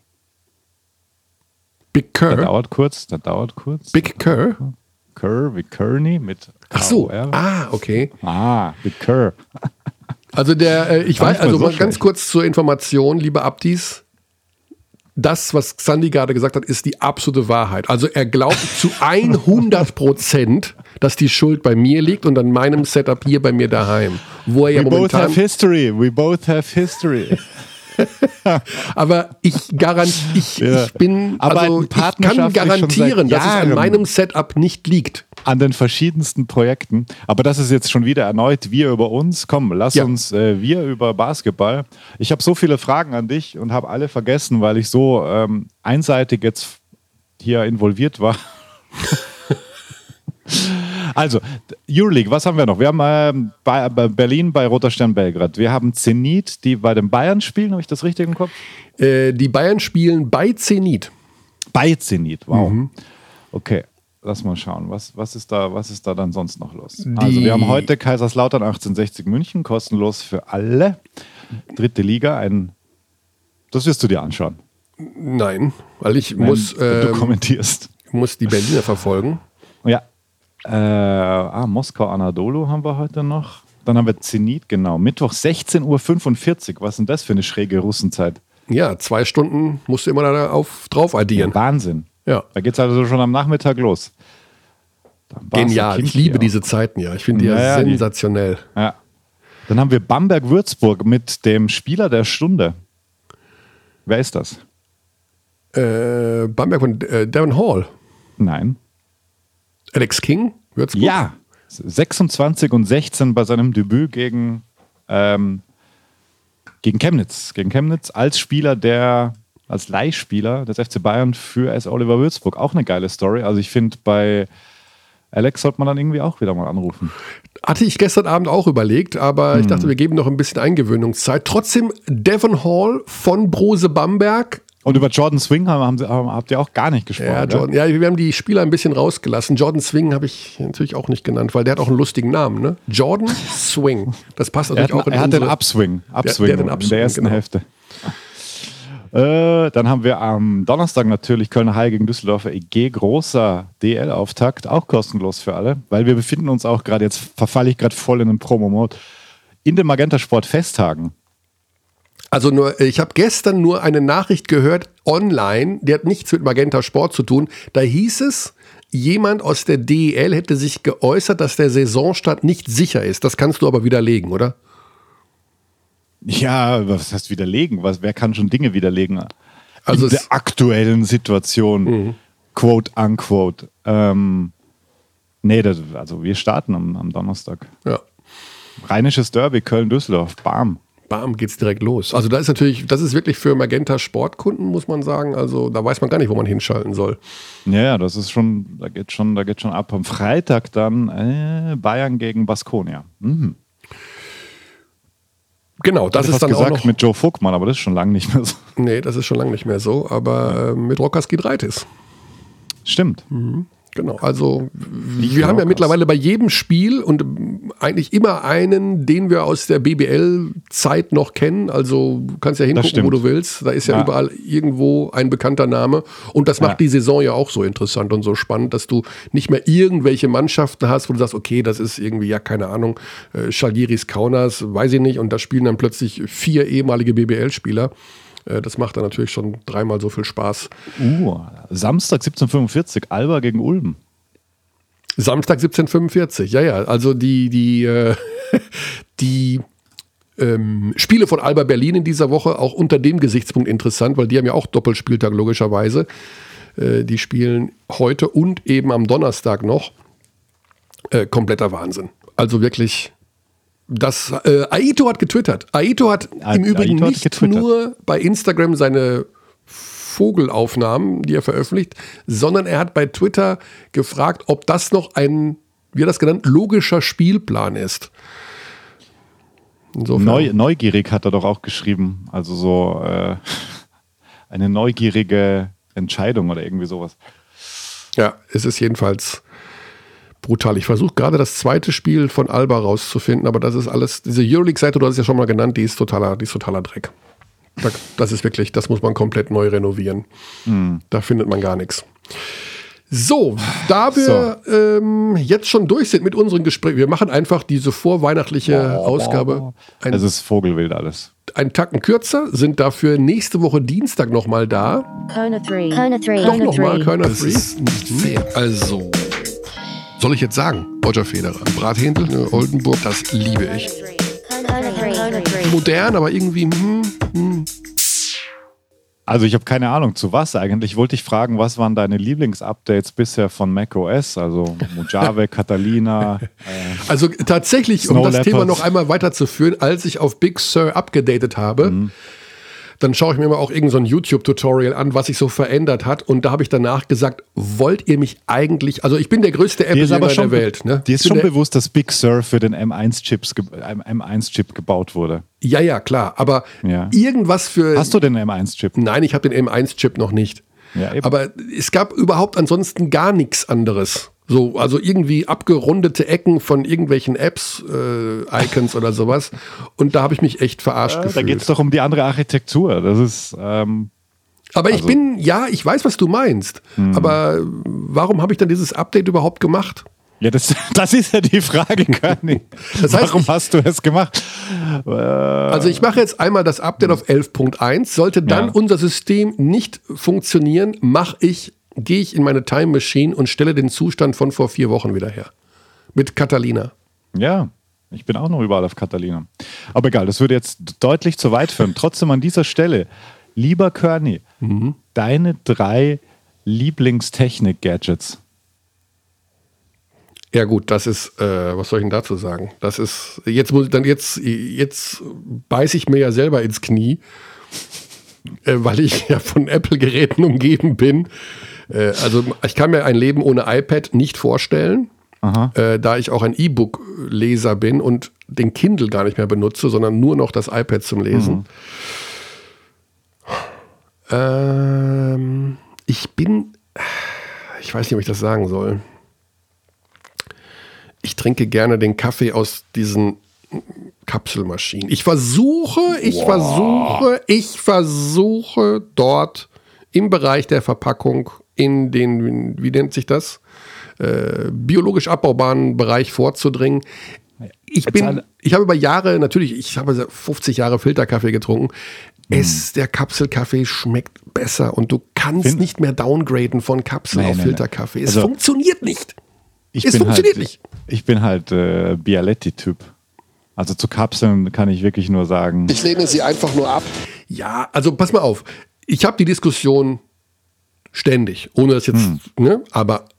Big Cur? Das dauert kurz, das dauert kurz. Big Cur? Cur wie Kearney mit Ach so, ah, okay. Ah, Big Cur. Also der, äh, ich weiß, also so mal ganz kurz zur Information, liebe Abdis, das, was Sandy gerade gesagt hat, ist die absolute Wahrheit. Also er glaubt zu 100 Prozent, dass die Schuld bei mir liegt und an meinem Setup hier bei mir daheim. Wo er ja We both have history. We both have history. aber ich garantiere, ich, ja. ich bin, aber also ich kann garantieren, dass es an meinem Setup nicht liegt an den verschiedensten Projekten. Aber das ist jetzt schon wieder erneut wir über uns. Komm, lass ja. uns äh, wir über Basketball. Ich habe so viele Fragen an dich und habe alle vergessen, weil ich so ähm, einseitig jetzt hier involviert war. Also, Euroleague, was haben wir noch? Wir haben äh, bei, bei Berlin bei Roter Stern Belgrad. Wir haben Zenit, die bei den Bayern spielen. Habe ich das richtig im Kopf? Äh, die Bayern spielen bei Zenit. Bei Zenit, wow. Mhm. Okay lass mal schauen, was, was, ist da, was ist da dann sonst noch los? Die also wir haben heute Kaiserslautern 1860 München, kostenlos für alle. Dritte Liga, ein das wirst du dir anschauen. Nein, weil ich Nein, muss. Äh, du kommentierst. Muss die Berliner verfolgen. Ja. Äh, ah, Moskau Anadolu haben wir heute noch. Dann haben wir Zenit, genau. Mittwoch 16.45 Uhr. Was ist denn das für eine schräge Russenzeit? Ja, zwei Stunden musst du immer da auf, drauf addieren. Ja, Wahnsinn. Ja. Da geht es also schon am Nachmittag los. Genial, ich liebe diese Zeiten, ja. Ich finde die ja, ja sensationell. Die, ja. Dann haben wir Bamberg-Würzburg mit dem Spieler der Stunde. Wer ist das? Äh, Bamberg von äh, Darren Hall. Nein. Alex King, Würzburg? Ja. 26 und 16 bei seinem Debüt gegen, ähm, gegen Chemnitz. Gegen Chemnitz als Spieler der als Leihspieler des FC Bayern für S. Oliver Würzburg. Auch eine geile Story. Also ich finde, bei Alex sollte man dann irgendwie auch wieder mal anrufen. Hatte ich gestern Abend auch überlegt, aber hm. ich dachte, wir geben noch ein bisschen Eingewöhnungszeit. Trotzdem Devon Hall von Brose Bamberg. Und über Jordan Swing haben, haben, habt ihr auch gar nicht gesprochen. Ja, Jordan, ja, wir haben die Spieler ein bisschen rausgelassen. Jordan Swing habe ich natürlich auch nicht genannt, weil der hat auch einen lustigen Namen. Ne? Jordan Swing. Das passt natürlich auch in Er hat den Upswing, Upswing der, der den Upswing, in der ersten genau. Hälfte. Äh, dann haben wir am Donnerstag natürlich Kölner Haie gegen Düsseldorfer EG. Großer DL-Auftakt, auch kostenlos für alle, weil wir befinden uns auch gerade, jetzt verfalle ich gerade voll in den Promo-Mode, in den Magenta Sport Festtagen. Also nur, ich habe gestern nur eine Nachricht gehört online, die hat nichts mit Magenta Sport zu tun. Da hieß es, jemand aus der DEL hätte sich geäußert, dass der Saisonstart nicht sicher ist. Das kannst du aber widerlegen, oder? Ja, was heißt widerlegen? Was, wer kann schon Dinge widerlegen? Also in der aktuellen Situation, mhm. quote unquote. Ähm, nee, das, also wir starten am, am Donnerstag. Ja. Rheinisches Derby, Köln-Düsseldorf, bam. Bam, geht's direkt los. Also da ist natürlich, das ist wirklich für Magenta Sportkunden, muss man sagen. Also da weiß man gar nicht, wo man hinschalten soll. Ja, ja, das ist schon, da geht schon, da geht schon ab. Am Freitag dann äh, Bayern gegen Baskonia. Mhm. Genau, das ist dann gesagt auch noch, mit Joe Vogtmann, aber das ist schon lange nicht mehr so. Nee, das ist schon lange nicht mehr so, aber äh, mit Rockers Gidreitis. Stimmt. Mhm. Genau, also wir haben ja mittlerweile bei jedem Spiel und eigentlich immer einen, den wir aus der BBL-Zeit noch kennen. Also du kannst ja hingucken, wo du willst. Da ist ja, ja, überall irgendwo ein bekannter Name. Und das macht ja. die Saison ja auch so interessant und so spannend, dass du nicht mehr irgendwelche Mannschaften hast, wo du sagst, okay, das ist irgendwie, ja, keine Ahnung, äh, Schalgiris Kaunas, weiß ich nicht. Und da spielen dann plötzlich vier ehemalige BBL-Spieler. Äh, das macht dann natürlich schon dreimal so viel Spaß. Uh, Samstag 17.45 Alba gegen Ulm. Samstag 17.45, ja, ja. Also die, die, äh, die ähm, Spiele von Alba Berlin in dieser Woche auch unter dem Gesichtspunkt interessant, weil die haben ja auch Doppelspieltag logischerweise. Äh, die spielen heute und eben am Donnerstag noch. Äh, kompletter Wahnsinn. Also wirklich das äh, Aito hat getwittert. Aito hat A im Übrigen Aito nicht nur bei Instagram seine Vogelaufnahmen, die er veröffentlicht, sondern er hat bei Twitter gefragt, ob das noch ein, wie er das genannt, logischer Spielplan ist. Neu, neugierig hat er doch auch geschrieben. Also so äh, eine neugierige Entscheidung oder irgendwie sowas. Ja, es ist jedenfalls brutal. Ich versuche gerade das zweite Spiel von Alba rauszufinden, aber das ist alles, diese Euroleague-Seite, du hast es ja schon mal genannt, die ist totaler, die ist totaler Dreck. Das ist wirklich, das muss man komplett neu renovieren. Mhm. Da findet man gar nichts. So, da wir so. ähm, jetzt schon durch sind mit unseren Gesprächen, wir machen einfach diese vorweihnachtliche oh, Ausgabe. Ein, es ist Vogelwild alles. Ein Tacken kürzer, sind dafür nächste Woche Dienstag nochmal da. Kona 3. Kona 3. Doch nochmal, Kona 3. Das ist nicht fair. Also, soll ich jetzt sagen? Roger Federer. Brathändel, ne, Oldenburg, das liebe ich. Modern, aber irgendwie. Hm, hm. Also ich habe keine Ahnung, zu was eigentlich. Wollte ich fragen, was waren deine Lieblingsupdates bisher von macOS? Also Mojave, Catalina. Äh, also tatsächlich, Snow um das Leopards. Thema noch einmal weiterzuführen, als ich auf Big Sur abgedatet habe, mhm dann schaue ich mir mal auch irgendein so YouTube-Tutorial an, was sich so verändert hat. Und da habe ich danach gesagt, wollt ihr mich eigentlich, also ich bin der größte Apple-User der Welt. Ne? Dir ist schon bewusst, dass Big Sur für den M1-Chip M1 gebaut wurde. Ja, ja, klar. Aber ja. irgendwas für. Hast du den M1-Chip? Nein, ich habe den M1-Chip noch nicht. Ja, aber es gab überhaupt ansonsten gar nichts anderes. So, also irgendwie abgerundete Ecken von irgendwelchen Apps, äh, Icons oder sowas. Und da habe ich mich echt verarscht ja, gefühlt. Da geht es doch um die andere Architektur. Das ist. Ähm, aber also, ich bin, ja, ich weiß, was du meinst. Hm. Aber warum habe ich dann dieses Update überhaupt gemacht? Ja, das, das ist ja die Frage, Körny. Das heißt, Warum ich, hast du es gemacht? Also ich mache jetzt einmal das Update auf 11.1. Sollte dann ja. unser System nicht funktionieren, mache ich gehe ich in meine Time Machine und stelle den Zustand von vor vier Wochen wieder her. Mit Catalina. Ja, ich bin auch noch überall auf Catalina. Aber egal, das würde jetzt deutlich zu weit führen. Trotzdem an dieser Stelle, lieber Körny, mhm. deine drei Lieblingstechnik-Gadgets. Ja gut, das ist, äh, was soll ich denn dazu sagen? Das ist, jetzt muss ich dann jetzt, jetzt beiße ich mir ja selber ins Knie, äh, weil ich ja von Apple-Geräten umgeben bin. Äh, also ich kann mir ein Leben ohne iPad nicht vorstellen, äh, da ich auch ein E-Book-Leser bin und den Kindle gar nicht mehr benutze, sondern nur noch das iPad zum Lesen. Mhm. Ähm, ich bin, ich weiß nicht, ob ich das sagen soll. Ich trinke gerne den Kaffee aus diesen Kapselmaschinen. Ich versuche, ich wow. versuche, ich versuche dort im Bereich der Verpackung in den, wie nennt sich das, äh, biologisch abbaubaren Bereich vorzudringen. Ich bin, ich habe über Jahre, natürlich, ich habe 50 Jahre Filterkaffee getrunken. Hm. Es, der Kapselkaffee schmeckt besser und du kannst Find, nicht mehr downgraden von Kapsel nein, auf nein, Filterkaffee. Es also, funktioniert nicht. es funktioniert halt, nicht. Ich bin halt äh, Bialetti-Typ. Also zu Kapseln kann ich wirklich nur sagen. Ich lehne sie einfach nur ab. Ja, also pass mal auf. Ich habe die Diskussion Ständig. Ohne das jetzt, hm. ne? Aber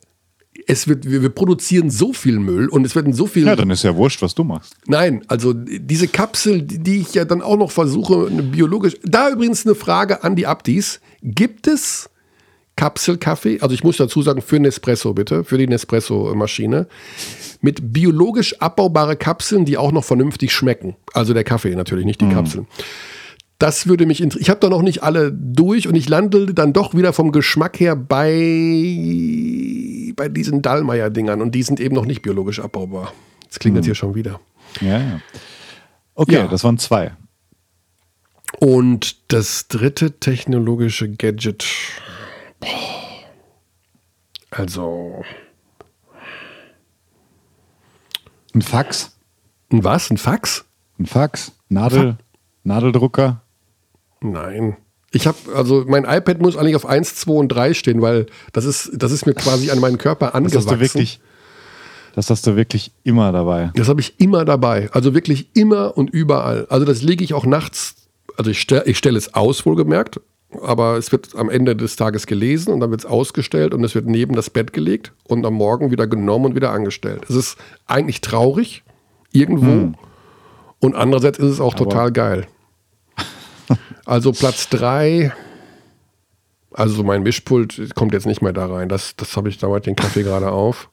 es wird, wir, wir, produzieren so viel Müll und es wird so viel. Ja, dann ist ja wurscht, was du machst. Nein, also diese Kapsel, die ich ja dann auch noch versuche, biologisch. Da übrigens eine Frage an die Abdis. Gibt es Kapselkaffee, also ich muss dazu sagen, für Nespresso bitte, für die Nespresso-Maschine, mit biologisch abbaubare Kapseln, die auch noch vernünftig schmecken. Also der Kaffee natürlich, nicht die mm. Kapseln. Das würde mich interessieren. Ich habe da noch nicht alle durch und ich lande dann doch wieder vom Geschmack her bei, bei diesen Dallmayr-Dingern und die sind eben noch nicht biologisch abbaubar. Das klingt mm. jetzt hier schon wieder. Ja, ja. Okay, ja. das waren zwei. Und das dritte technologische Gadget. Also. Ein Fax. Ein was? Ein Fax? Ein Fax. Nadel, Fa Nadeldrucker. Nein. Ich habe, also mein iPad muss eigentlich auf 1, 2 und 3 stehen, weil das ist, das ist mir quasi an meinen Körper angewachsen. Das hast du wirklich, das hast du wirklich immer dabei. Das habe ich immer dabei. Also wirklich immer und überall. Also das lege ich auch nachts also ich, stelle ich stelle es aus, wohlgemerkt, aber es wird am Ende des Tages gelesen und dann wird es ausgestellt und es wird neben das Bett gelegt und am Morgen wieder genommen und wieder angestellt. Es ist eigentlich traurig, irgendwo. Hm. Und andererseits ist es auch aber total geil. Also Platz 3, also mein Mischpult kommt jetzt nicht mehr da rein. Das, das habe ich damals den Kaffee gerade auf.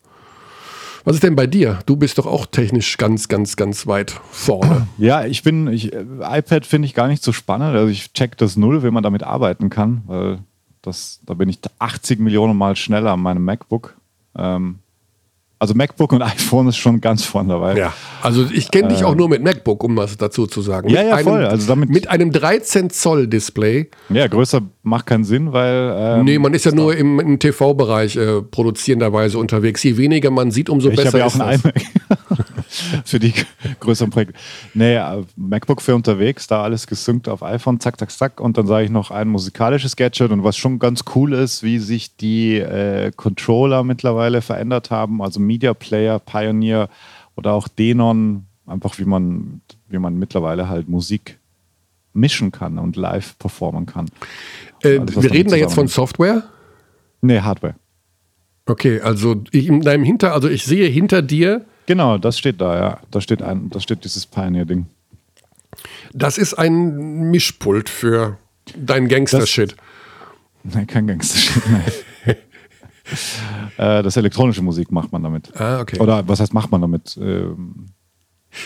Was ist denn bei dir? Du bist doch auch technisch ganz, ganz, ganz weit vorne. Ja, ich bin, ich, iPad finde ich gar nicht so spannend. Also ich check das null, wenn man damit arbeiten kann, weil das, da bin ich 80 Millionen Mal schneller an meinem MacBook. Ähm, also MacBook und iPhone ist schon ganz vorne dabei. Ja, also ich kenne dich auch ähm. nur mit MacBook, um was dazu zu sagen. Ja, ja, einem, voll. Also damit mit einem 13 Zoll Display. Ja, größer macht keinen Sinn, weil. Ähm, nee, man ist ja nur im, im TV-Bereich äh, produzierenderweise unterwegs. Je weniger man sieht, umso ich besser ja ist auch ein iMac. für die größeren Projekte. Nee, äh, MacBook für unterwegs, da alles gesynkt auf iPhone, zack, zack, zack. Und dann sage ich noch ein musikalisches Gadget und was schon ganz cool ist, wie sich die äh, Controller mittlerweile verändert haben. Also Media Player, Pioneer oder auch Denon, einfach wie man, wie man mittlerweile halt Musik mischen kann und live performen kann. Äh, wir reden da jetzt von Software? Nee, Hardware. Okay, also in deinem Hinter, also ich sehe hinter dir Genau, das steht da, ja. Da steht, ein, da steht dieses Pioneer-Ding. Das ist ein Mischpult für deinen Gangster-Shit. Nein, kein Gangster-Shit, nein. äh, das elektronische Musik macht man damit. Ah, okay. Oder was heißt, macht man damit? Ähm,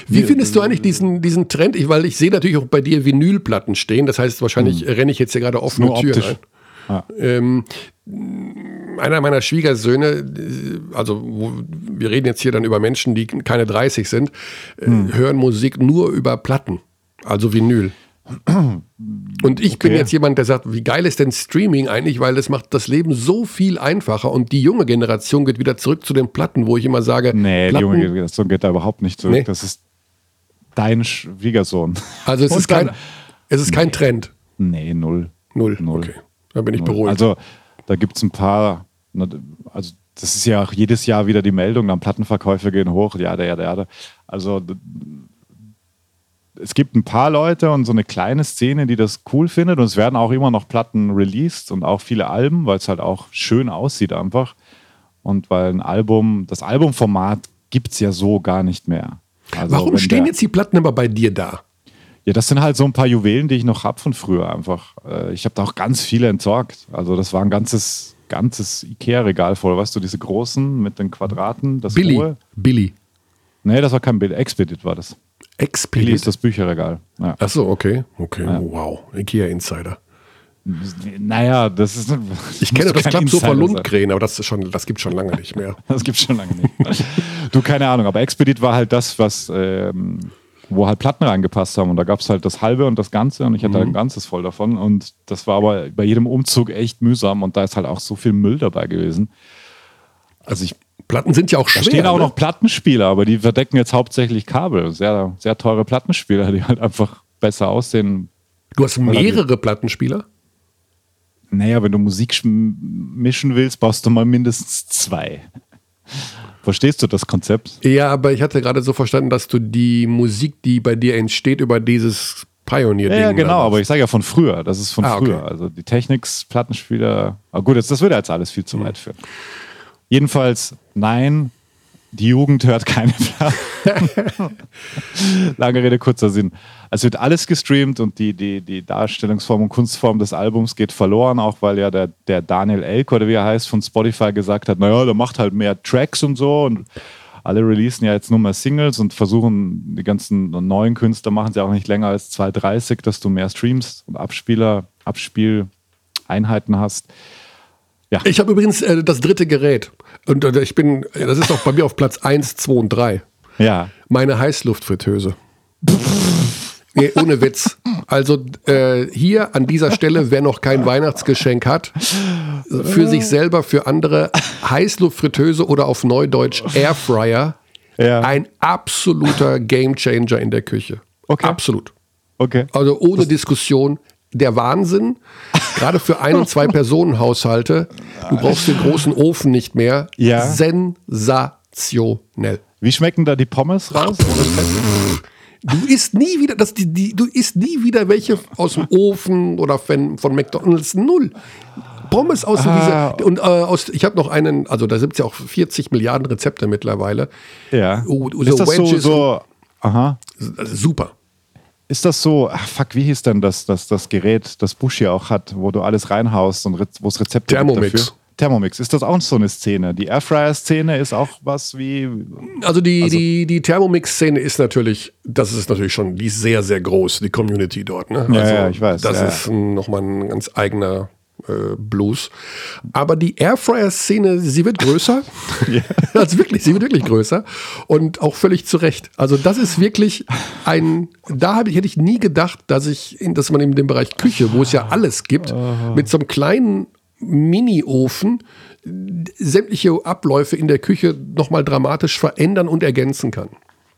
wie findest du eigentlich diesen, diesen Trend? Ich, weil ich sehe natürlich auch bei dir Vinylplatten stehen. Das heißt, wahrscheinlich hm. renne ich jetzt hier gerade offene Tür rein. Ja. Ähm, einer meiner Schwiegersöhne, also wo, wir reden jetzt hier dann über Menschen, die keine 30 sind, äh, hm. hören Musik nur über Platten, also Vinyl. Und ich okay. bin jetzt jemand, der sagt, wie geil ist denn Streaming eigentlich, weil das macht das Leben so viel einfacher und die junge Generation geht wieder zurück zu den Platten, wo ich immer sage, nee, Platten, die junge Generation geht da überhaupt nicht zurück. Nee. Das ist dein Schwiegersohn. Also es ist kein, es ist kein nee. Trend. Nee, null. Null. Null. Okay. Da bin ich null. beruhigt. Also da gibt es ein paar, also das ist ja auch jedes Jahr wieder die Meldung, dann Plattenverkäufe gehen hoch, ja, der, der, der. Also es gibt ein paar Leute und so eine kleine Szene, die das cool findet und es werden auch immer noch Platten released und auch viele Alben, weil es halt auch schön aussieht einfach und weil ein Album, das Albumformat gibt es ja so gar nicht mehr. Also Warum stehen jetzt die Platten aber bei dir da? Ja, das sind halt so ein paar Juwelen, die ich noch habe von früher einfach. Äh, ich habe da auch ganz viele entsorgt. Also das war ein ganzes, ganzes Ikea-Regal voll. Weißt du, diese großen mit den Quadraten, das Billy. Hohe. Billy. Nee, das war kein Bild. Expedit war das. Expedit? Billy ist das Bücherregal. Ja. Ach so, okay. Okay, ja. wow. Ikea-Insider. Naja, das ist. Ich kenne das Klappsofa Lundgren, aber das, ist schon, das gibt schon lange nicht mehr. das gibt schon lange nicht. mehr. du, keine Ahnung, aber Expedit war halt das, was ähm, wo halt Platten reingepasst haben. Und da gab es halt das halbe und das Ganze und ich hatte mhm. ein ganzes voll davon. Und das war aber bei jedem Umzug echt mühsam und da ist halt auch so viel Müll dabei gewesen. Also ich. Platten sind ja auch schwer. Da stehen auch ne? noch Plattenspieler, aber die verdecken jetzt hauptsächlich Kabel. Sehr, sehr teure Plattenspieler, die halt einfach besser aussehen. Du hast mehrere Plattenspieler? Naja, wenn du Musik mischen willst, brauchst du mal mindestens zwei. Verstehst du das Konzept? Ja, aber ich hatte gerade so verstanden, dass du die Musik, die bei dir entsteht, über dieses Pioneer-Ding. Ja, genau, aber ich sage ja von früher. Das ist von ah, früher. Okay. Also die Technics, Plattenspieler. Aber gut, jetzt, das würde jetzt alles viel zu weit führen. Jedenfalls, nein, Die Jugend hört keine Platte. Lange Rede, kurzer Sinn. Es wird alles gestreamt und die, die, die Darstellungsform und Kunstform des Albums geht verloren, auch weil ja der, der Daniel Elk oder wie er heißt von Spotify gesagt hat, naja, der macht halt mehr Tracks und so und alle releasen ja jetzt nur mehr Singles und versuchen, die ganzen neuen Künstler machen sie auch nicht länger als 2,30, dass du mehr Streams und Abspieler, Abspieleinheiten hast. Ja. Ich habe übrigens äh, das dritte Gerät. Und äh, ich bin, das ist auch bei mir auf Platz 1, 2 und 3. Ja. Meine Heißluftfritteuse. nee, ohne Witz. Also äh, hier an dieser Stelle, wer noch kein Weihnachtsgeschenk hat, für sich selber, für andere, Heißluftfritteuse oder auf Neudeutsch Airfryer, ja. ein absoluter Gamechanger in der Küche. Okay. Absolut. Okay. Also ohne das Diskussion der Wahnsinn. Gerade für ein- und zwei Personen Haushalte. Du brauchst den großen Ofen nicht mehr. Ja. Sensationell. Wie schmecken da die Pommes raus? Du isst nie wieder, das, die, die, du isst nie wieder welche aus dem Ofen oder von, von McDonalds. Null. Pommes aus ah. dieser und äh, aus ich habe noch einen, also da sind es ja auch 40 Milliarden Rezepte mittlerweile. Ja. Oh, so ist das Wedges so, so aha. Super. Ist das so, ach fuck, wie hieß denn das, das, das Gerät, das Bush hier auch hat, wo du alles reinhaust und wo es Rezepte Thermomix. gibt dafür? Thermomix, ist das auch so eine Szene? Die Airfryer-Szene ist auch was wie. Also die, also die, die Thermomix-Szene ist natürlich, das ist natürlich schon, die ist sehr, sehr groß, die Community dort. Ne? Ja, also ja, ich weiß. Das ja. ist nochmal ein ganz eigener äh, Blues. Aber die Airfryer-Szene, sie wird größer. ja. also wirklich, sie wird wirklich größer. Und auch völlig zu Recht. Also das ist wirklich ein, da ich, hätte ich nie gedacht, dass ich, dass man in dem Bereich Küche, wo es ja alles gibt, mit so einem kleinen Mini-Ofen sämtliche Abläufe in der Küche nochmal dramatisch verändern und ergänzen kann.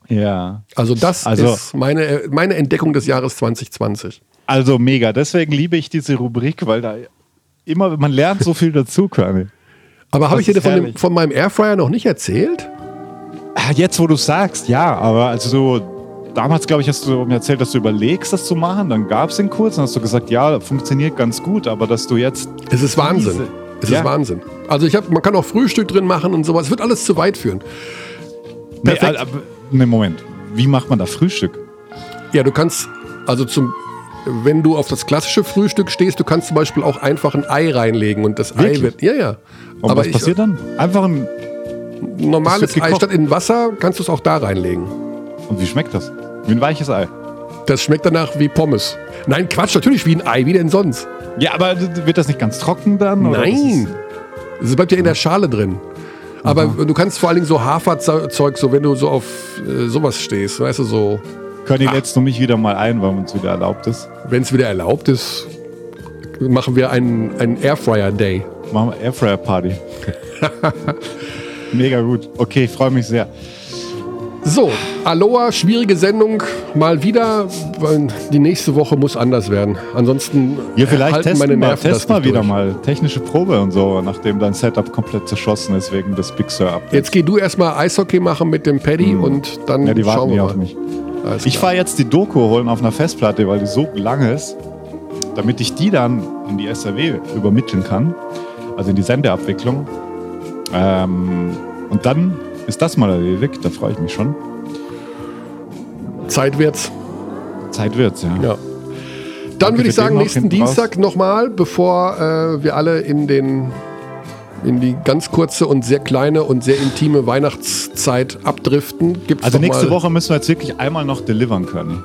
Ja. Also das also, ist meine, meine Entdeckung des Jahres 2020. Also mega. Deswegen liebe ich diese Rubrik, weil da immer, man lernt so viel dazu, Körny. Aber habe ich dir von, dem, von meinem Airfryer noch nicht erzählt? Ah, jetzt, wo du sagst, ja, aber also so, damals, glaube ich, hast du mir erzählt, dass du überlegst, das zu machen. Dann gab es den kurz und hast du gesagt, ja, funktioniert ganz gut, aber dass du jetzt. Es ist Wahnsinn. Diese, es ja. ist Wahnsinn. Also ich habe, man kann auch Frühstück drin machen und sowas. Es wird alles zu weit führen. Perfekt. Nee, aber, nee, Moment. Wie macht man da Frühstück? Ja, du kannst, also zum, wenn du auf das klassische Frühstück stehst, du kannst zum Beispiel auch einfach ein Ei reinlegen und das Wirklich? Ei wird. Ja, ja. Und Aber was ich, passiert dann? Einfach ein normales Ei statt in Wasser kannst du es auch da reinlegen. Und wie schmeckt das? Wie ein weiches Ei. Das schmeckt danach wie Pommes. Nein, Quatsch, natürlich wie ein Ei, wie denn sonst? Ja, aber wird das nicht ganz trocken dann? Nein. Es bleibt ja in der Schale drin. Aber Aha. du kannst vor allen Dingen so Haferzeug, so wenn du so auf äh, sowas stehst, weißt du, so Conny, lädst du mich wieder mal ein, weil es wieder erlaubt ist? Wenn es wieder erlaubt ist, machen wir einen, einen Airfryer Day. Machen wir Airfryer Party. Mega gut. Okay, ich freue mich sehr. So, Aloha, schwierige Sendung. Mal wieder. Die nächste Woche muss anders werden. Ansonsten ja, vielleicht testen meine Nerven mal, test mal wieder mal technische Probe und so, nachdem dein Setup komplett zerschossen ist wegen des Big Sur Updates. Jetzt geh du erstmal Eishockey machen mit dem Paddy hm. und dann ja, die schauen wir mal. auf mich. Alles ich fahre jetzt die Doku holen auf einer Festplatte, weil die so lang ist, damit ich die dann in die SRW übermitteln kann, also in die Sendeabwicklung. Ähm, und dann ist das mal erledigt, da freue ich mich schon. Zeit wird's. Zeit wird's, ja. ja. Dann würde ich sagen, nächsten Dienstag nochmal, bevor äh, wir alle in den in die ganz kurze und sehr kleine und sehr intime Weihnachtszeit abdriften. Gibt's also nächste Woche müssen wir jetzt wirklich einmal noch delivern können.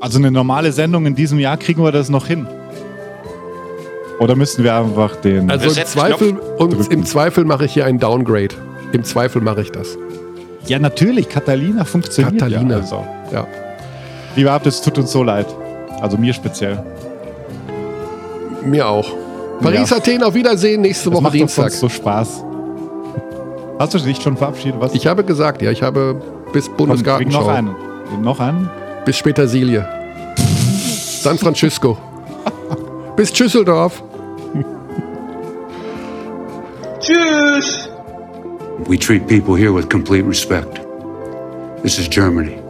Also eine normale Sendung in diesem Jahr kriegen wir das noch hin. Oder müssen wir einfach den. Also im Zweifel, und im Zweifel mache ich hier ein Downgrade. Im Zweifel mache ich das. Ja, natürlich. Catalina funktioniert. Catalina. Ja, also. ja. Lieber habt, es tut uns so leid. Also mir speziell. Mir auch. Paris, ja. Athen, auf Wiedersehen, nächste das Woche macht Dienstag. Uns so Spaß. Hast du dich schon verabschiedet? Was? Ich habe gesagt, ja, ich habe bis Bundesgartenschau. Noch einen. Noch einen? Bis später Silje. San Francisco. bis Schüsseldorf. Tschüss. We treat people here with complete respect. This is Germany.